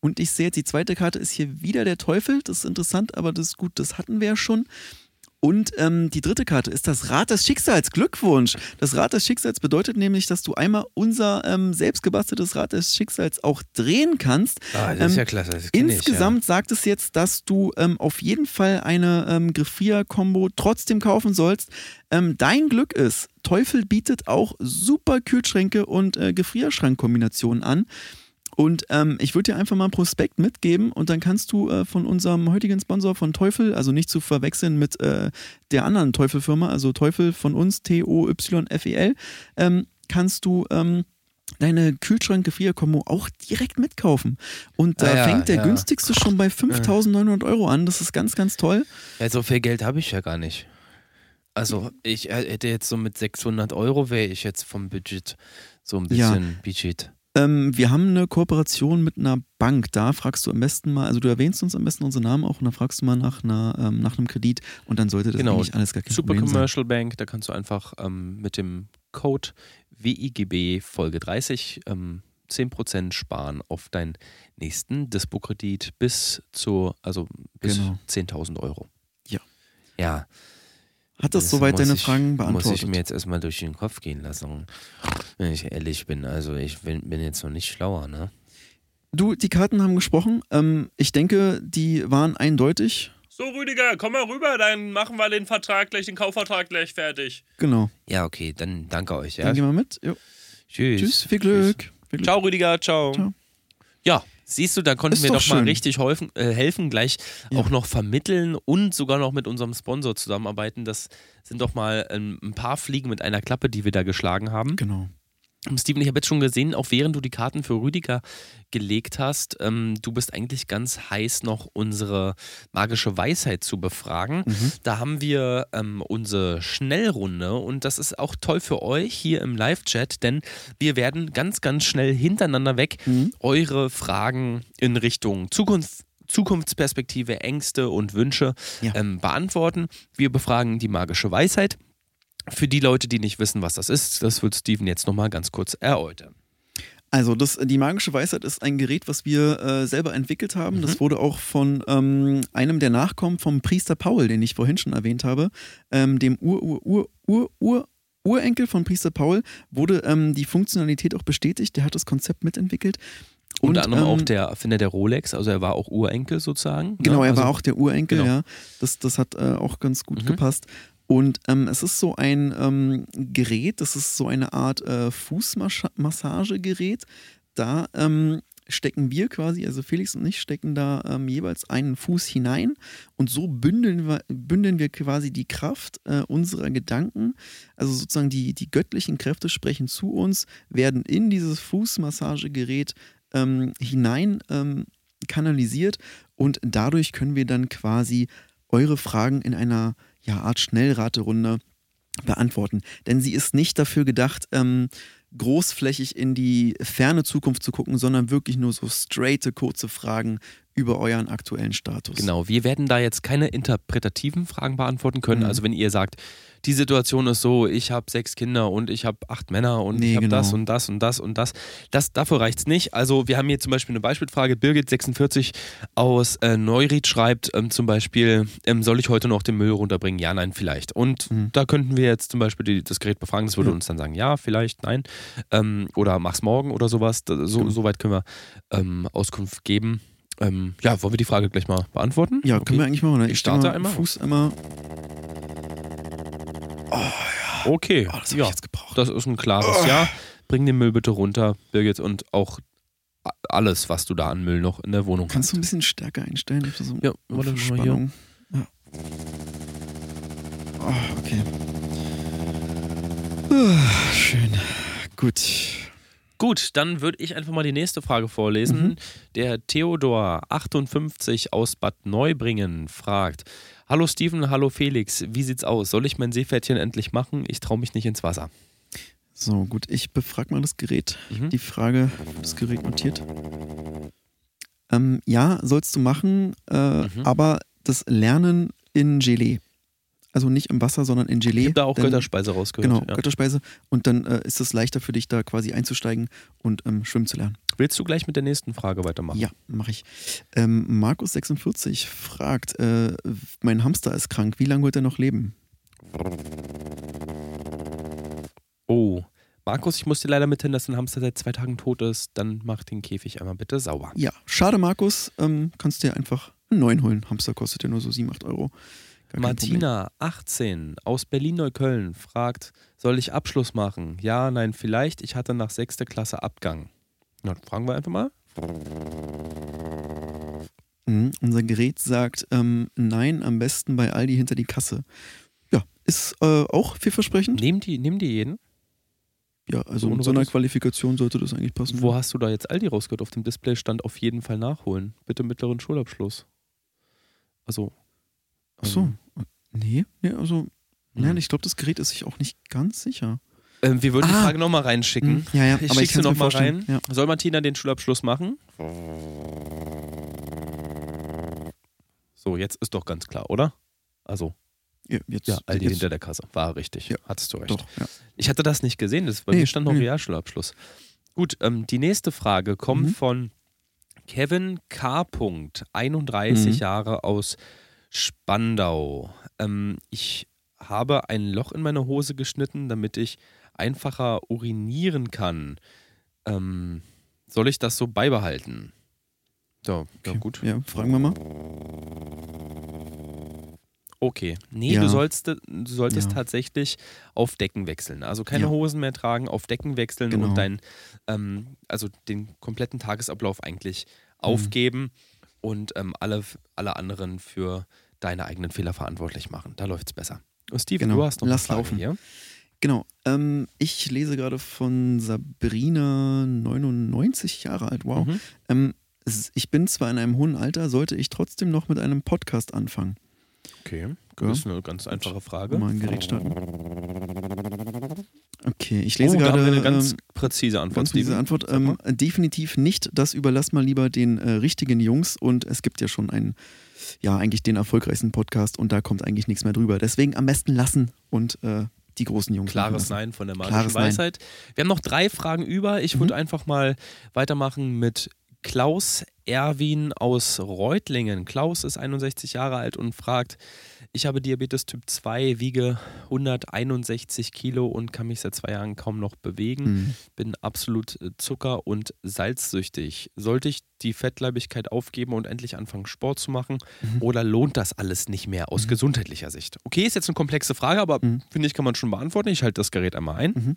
Und ich sehe jetzt, die zweite Karte ist hier wieder der Teufel. Das ist interessant, aber das ist gut, das hatten wir ja schon. Und ähm, die dritte Karte ist das Rad des Schicksals. Glückwunsch! Das Rad des Schicksals bedeutet nämlich, dass du einmal unser ähm, selbstgebasteltes Rad des Schicksals auch drehen kannst. Ah, das Ähm, ist ja klasse. Das kenn Insgesamt sagt es jetzt, dass du ähm, auf jeden Fall eine ähm, Griffier-Kombo trotzdem kaufen sollst. Ähm, dein Glück ist, Teufel bietet auch super Kühlschränke und äh, Gefrierschrankkombinationen an. Und ähm, ich würde dir einfach mal ein Prospekt mitgeben und dann kannst du äh, von unserem heutigen Sponsor von Teufel, also nicht zu verwechseln mit äh, der anderen Teufel-Firma, also Teufel von uns, T-O-Y-F-E-L, ähm, kannst du ähm, deine Kühlschrank-Gefrier-Kombo auch direkt mitkaufen. Und da Ah ja, fängt der ja. günstigste schon bei 5.900 Euro an. Das ist ganz, ganz toll. Ja, so viel Geld habe ich ja gar nicht. Also ich äh, hätte jetzt so mit 600 Euro wäre ich jetzt vom Budget so ein Ja. bisschen Budget. Ähm, wir haben eine Kooperation mit einer Bank. Da fragst du am besten mal, also du erwähnst uns am besten unseren Namen auch und dann fragst du mal nach, einer, ähm, nach einem Kredit und dann sollte das Genau. eigentlich alles gar kein Super Problem sein. Commercial Bank, da kannst du einfach ähm, mit dem Code WIGB Folge 30 ähm, 10% sparen auf deinen nächsten Dispo-Kredit bis zu, also bis Genau. 10.000 Euro. Ja. Hat das soweit muss deine ich, Fragen Muss beantwortet? ich mir jetzt erstmal durch den Kopf gehen lassen, wenn ich ehrlich bin. Also ich bin, bin jetzt noch nicht schlauer, ne? Du, die Karten haben gesprochen. Ähm, ich denke, die waren eindeutig. So, Rüdiger, komm mal rüber, dann machen wir den Vertrag gleich, den Kaufvertrag gleich fertig. Genau. Ja, okay, dann danke euch, ja. Dann gehen wir mit. Jo. Tschüss. Tschüss, viel Glück. Viel Glück. Ciao, Rüdiger, ciao. Ciao. Ja, siehst du, da konnten Ist wir doch doch, mal richtig helfen, äh, helfen, gleich Ja. auch noch vermitteln und sogar noch mit unserem Sponsor zusammenarbeiten. Das sind doch mal ähm, ein paar Fliegen mit einer Klappe, die wir da geschlagen haben. Genau. Steven, ich habe jetzt schon gesehen, auch während du die Karten für Rüdiger gelegt hast, ähm, du bist eigentlich ganz heiß, noch unsere magische Weisheit zu befragen. Mhm. Da haben wir ähm, unsere Schnellrunde und das ist auch toll für euch hier im Live-Chat, denn wir werden ganz, ganz schnell hintereinander weg Mhm. eure Fragen in Richtung Zukunft. Zukunftsperspektive, Ängste und Wünsche Ja. ähm, beantworten. Wir befragen die magische Weisheit. Für die Leute, die nicht wissen, was das ist, das wird Steven jetzt nochmal ganz kurz erläutern. Also das, die magische Weisheit ist ein Gerät, was wir äh, selber entwickelt haben. Das wurde auch von ähm, einem der Nachkommen vom Priester Paul, den ich vorhin schon erwähnt habe, ähm, dem Ur, Ur, Ur, Ur, Ur, Urenkel von Priester Paul, wurde ähm, die Funktionalität auch bestätigt. Der hat das Konzept mitentwickelt. Unter anderem auch ähm, der Erfinder der Rolex, also er war auch Urenkel sozusagen. Genau, ne? er also, war auch der Urenkel, genau. ja. Das, das hat äh, auch ganz gut Mhm. gepasst. Und ähm, es ist so ein ähm, Gerät, das ist so eine Art äh, Fußmassagegerät. Da ähm, stecken wir quasi, also Felix und ich stecken da ähm, jeweils einen Fuß hinein. Und so bündeln wir, bündeln wir quasi die Kraft äh, unserer Gedanken, also sozusagen die, die göttlichen Kräfte sprechen zu uns, werden in dieses Fußmassagegerät ähm, hinein ähm, kanalisiert. Und dadurch können wir dann quasi eure Fragen in einer ja, Art Schnellraterunde beantworten. Denn sie ist nicht dafür gedacht, ähm, großflächig in die ferne Zukunft zu gucken, sondern wirklich nur so straighte, kurze Fragen über euren aktuellen Status. Genau, wir werden da jetzt keine interpretativen Fragen beantworten können. Mhm. Also wenn ihr sagt, die Situation ist so, ich habe sechs Kinder und ich habe acht Männer und Nee, ich habe genau. das und das und das und das. das dafür reicht es nicht. Also wir haben hier zum Beispiel eine Beispielfrage. Birgit 46 aus äh, Neuried schreibt ähm, zum Beispiel, ähm, soll ich heute noch den Müll runterbringen? Ja, nein, vielleicht. Und Mhm. da könnten wir jetzt zum Beispiel die, das Gerät befragen. Das würde Ja. uns dann sagen, ja, vielleicht, nein. Ähm, oder mach's morgen oder sowas. So, Genau. so weit können wir ähm, Auskunft geben. Ähm, ja, wollen wir die Frage gleich mal beantworten? Ja, Okay. können wir eigentlich machen. Oder? Ich starte stell mal einmal. Fuß einmal. Okay, Oh, das ja, ich jetzt gebraucht. das ist ein klares Ja. Bring den Müll bitte runter, Birgit, und auch alles, was du da an Müll noch in der Wohnung Kannst du hast. ein bisschen stärker einstellen? So Ja, warte mal hier. Ja. Oh, okay. Ah, schön. Gut. Gut, dann würde ich einfach mal die nächste Frage vorlesen. Mhm. Der Theodor58 aus Bad Neubringen fragt: Hallo Steven, hallo Felix, wie sieht's aus? Soll ich mein Seepferdchen endlich machen? Ich traue mich nicht ins Wasser. So, gut. Ich befrag mal das Gerät. Mhm. Die Frage, das Gerät notiert. Ähm, ja, sollst du machen, äh, Mhm. aber das Lernen in Gelee. Also nicht im Wasser, sondern in Gelee. Ich habe da auch denn- Götterspeise rausgehört. Genau, ja. Götterspeise. Und dann äh, ist es leichter für dich, da quasi einzusteigen und ähm, schwimmen zu lernen. Willst du gleich mit der nächsten Frage weitermachen? Ja, mache ich. Ähm, Markus46 fragt, äh, mein Hamster ist krank, wie lange wird er noch leben? Oh, Markus, ich muss dir leider mitteilen, dass dein Hamster seit zwei Tagen tot ist. Dann mach den Käfig einmal bitte sauber. Ja, schade, Markus. Ähm, kannst dir einfach einen neuen holen. Hamster kostet ja nur so 7, 8 Euro. Problem. Martina, 18, aus Berlin-Neukölln, fragt, soll ich Abschluss machen? Ja, nein, vielleicht. Ich hatte nach sechster Klasse Abgang. Na, fragen wir einfach mal. Mhm, unser Gerät sagt, ähm, nein, am besten bei Aldi hinter die Kasse. Ja, ist äh, auch vielversprechend. Nehmen die, nehmen die jeden? Ja, also mit so einer? Qualifikation sollte das eigentlich passen. Wo hast du da jetzt Aldi rausgehört? Auf dem Display stand auf jeden Fall nachholen. Bitte mittleren Schulabschluss. Also. Ach so. Nee, nee, also, Mhm. nein, ich glaube, das Gerät ist sich auch nicht ganz sicher. Ähm, wir würden die Ah. Frage nochmal reinschicken. Mhm, Ja, ja, Ich aber schicke sie mir nochmal vorstellen. rein. Ja. Soll Martina den Schulabschluss machen? So, jetzt ist doch ganz klar, oder? Also, Ja, jetzt, ja, Aldi jetzt, hinter der Kasse. War richtig. Ja, Hattest du recht. Doch, ja. Ich hatte das nicht gesehen, das, bei Nee, mir stand noch nee. Realschulabschluss. Gut, ähm, die nächste Frage kommt Mhm. von Kevin K. 31 Mhm. Jahre aus Spandau. Ähm, ich habe ein Loch in meine Hose geschnitten, damit ich einfacher urinieren kann. Ähm, soll ich das so beibehalten? So, ja Okay. gut. Ja, fragen wir mal. Okay. Nee, Ja. du, sollst, du solltest Ja. tatsächlich auf Decken wechseln. Also keine Ja. Hosen mehr tragen, auf Decken wechseln Genau. und dein, ähm, also den kompletten Tagesablauf eigentlich Mhm. aufgeben und ähm, alle, alle anderen für deine eigenen Fehler verantwortlich machen. Da läuft es besser. Und Steven, Genau. du hast noch Lass eine Frage laufen. hier. Genau. Ähm, ich lese gerade von Sabrina, 99 Jahre alt. Wow. Mhm. Ähm, ich bin zwar in einem hohen Alter, sollte ich trotzdem noch mit einem Podcast anfangen. Okay, Ja. das ist eine ganz einfache Frage. Mal ein Gerät starten. Okay, ich lese oh, gerade eine ganz ähm, präzise Antwort. ganz diese Steven. Antwort. Ähm, definitiv nicht. Das überlass mal lieber den äh, richtigen Jungs. Und es gibt ja schon einen, ja, eigentlich den erfolgreichsten Podcast und da kommt eigentlich nichts mehr drüber. Deswegen am besten lassen und äh, die großen Jungs. Klares. Nein von der magischen Klares Nein. Weisheit. Wir haben noch drei Fragen über. Ich würde Mhm. einfach mal weitermachen mit Klaus Erwin aus Reutlingen. Klaus ist 61 Jahre alt und fragt, ich habe Diabetes Typ 2, wiege 161 Kilo und kann mich seit zwei Jahren kaum noch bewegen. Mhm. Bin absolut äh, zucker- und salzsüchtig. Sollte ich die Fettleibigkeit aufgeben und endlich anfangen, Sport zu machen? Mhm. Oder lohnt das alles nicht mehr aus gesundheitlicher Sicht? Okay, ist jetzt eine komplexe Frage, aber Mhm. finde ich, kann man schon beantworten. Ich halte das Gerät einmal ein.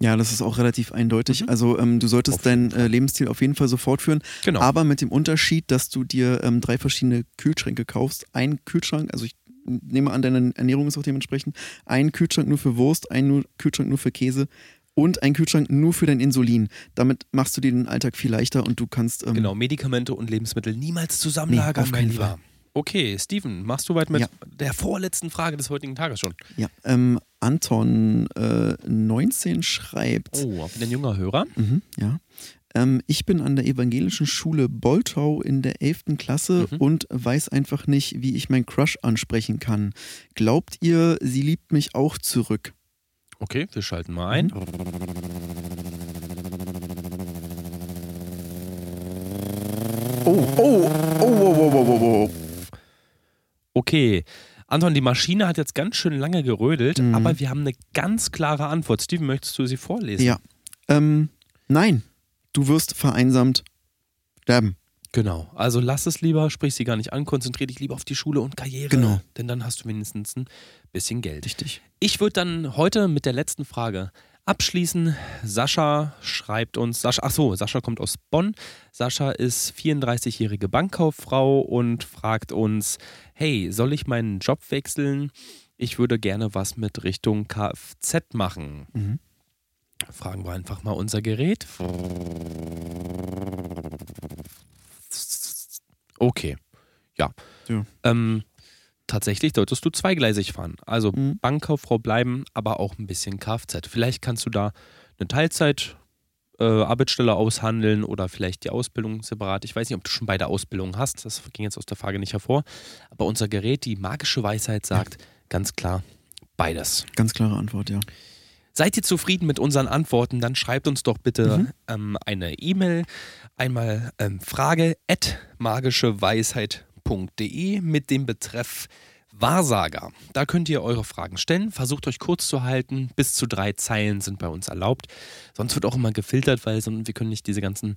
Ja, das ist auch relativ eindeutig. Mhm. Also ähm, du solltest Auf deinen äh, Lebensstil auf jeden Fall so fortführen, Genau. aber mit dem Unterschied, dass du dir ähm, drei verschiedene Kühlschränke kaufst. Ein Kühlschrank, also ich nehme an, deine Ernährung ist auch dementsprechend, ein Kühlschrank nur für Wurst, ein nur Kühlschrank nur für Käse und ein Kühlschrank nur für dein Insulin. Damit machst du dir den Alltag viel leichter und du kannst... Ähm, Genau, Medikamente und Lebensmittel niemals Nee, zusammenlagern, auf mein keinen Lieber. Fall. Okay, Steven, machst du weit mit Ja. der vorletzten Frage des heutigen Tages schon? Ja, ähm, Anton äh, 19 schreibt... Oh, ein junger Hörer. Mhm, ja. Ähm, ich bin an der evangelischen Schule Boltau in der 11. Klasse Mhm. und weiß einfach nicht, wie ich meinen Crush ansprechen kann. Glaubt ihr, sie liebt mich auch zurück? Okay, wir schalten mal ein. Oh, oh, oh, oh, oh, oh, oh, oh. Okay. Anton, die Maschine hat jetzt ganz schön lange gerödelt, Mhm. aber wir haben eine ganz klare Antwort. Steven, möchtest du sie vorlesen? Ja. Ähm, nein, du wirst vereinsamt sterben. Genau. Also lass es lieber, sprich sie gar nicht an, konzentriere dich lieber auf die Schule und Karriere. Genau. Denn dann hast du wenigstens ein bisschen Geld. Richtig. Ich würde dann heute mit der letzten Frage abschließen. Sascha schreibt uns, Sascha, ach so, Sascha kommt aus Bonn. Sascha ist 34-jährige Bankkauffrau und fragt uns, hey, soll ich meinen Job wechseln? Ich würde gerne was mit Richtung Kfz machen. Mhm. Fragen wir einfach mal unser Gerät. Okay. Ja. Ja. Ähm, tatsächlich solltest du zweigleisig fahren. Also Mhm. Bankkauffrau bleiben, aber auch ein bisschen Kfz. Vielleicht kannst du da eine Teilzeit äh, Arbeitsstelle aushandeln oder vielleicht die Ausbildung separat. Ich weiß nicht, ob du schon beide Ausbildungen hast. Das ging jetzt aus der Frage nicht hervor. Aber unser Gerät, die magische Weisheit, sagt ganz klar beides. Ganz klare Antwort, ja. Seid ihr zufrieden mit unseren Antworten, dann schreibt uns doch bitte Mhm. ähm, eine E-Mail. Einmal ähm, frage at magischeweisheit.de mit dem Betreff Wahrsager. Da könnt ihr eure Fragen stellen. Versucht euch kurz zu halten. Bis zu drei Zeilen sind bei uns erlaubt. Sonst wird auch immer gefiltert, weil wir können nicht diese ganzen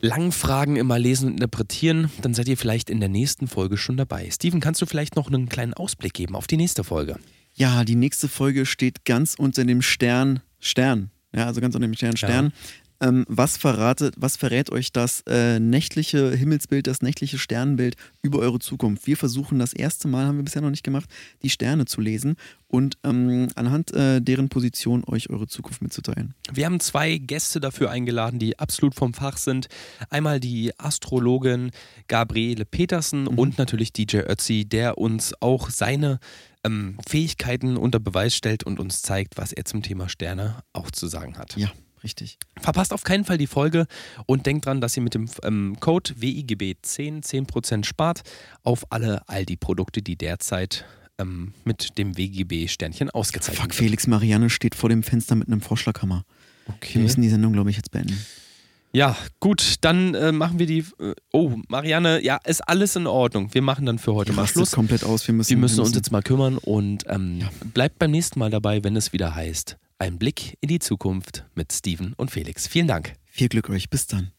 langen Fragen immer lesen und interpretieren. Dann seid ihr vielleicht in der nächsten Folge schon dabei. Steven, kannst du vielleicht noch einen kleinen Ausblick geben auf die nächste Folge? Ja, die nächste Folge steht ganz unter dem Stern Stern. Ja, also ganz unter dem Stern Stern. Ähm, was, verratet, was verrät euch das äh, nächtliche Himmelsbild, das nächtliche Sternenbild über eure Zukunft? Wir versuchen das erste Mal, haben wir bisher noch nicht gemacht, die Sterne zu lesen und ähm, anhand äh, deren Position euch eure Zukunft mitzuteilen. Wir haben zwei Gäste dafür eingeladen, die absolut vom Fach sind. Einmal die Astrologin Gabriele Petersen Mhm. und natürlich DJ Ötzi, der uns auch seine ähm, Fähigkeiten unter Beweis stellt und uns zeigt, was er zum Thema Sterne auch zu sagen hat. Ja, richtig. Verpasst auf keinen Fall die Folge und denkt dran, dass ihr mit dem ähm, Code WIGB10 10% spart auf alle Aldi-Produkte, die derzeit ähm, mit dem WGB-Sternchen ausgezeichnet Fuck, Felix Marianne steht vor dem Fenster mit einem Vorschlaghammer. Okay. Wir müssen die Sendung, glaube ich, jetzt beenden. Ja, gut, dann äh, machen wir die. Äh, oh, Marianne, ja, ist alles in Ordnung. Wir machen dann für heute Die mal Schluss. komplett aus. Wir müssen, Wir müssen uns jetzt mal kümmern und ähm, Ja. bleibt beim nächsten Mal dabei, wenn es wieder heißt: Ein Blick in die Zukunft mit Steven und Felix. Vielen Dank. Viel Glück euch. Bis dann.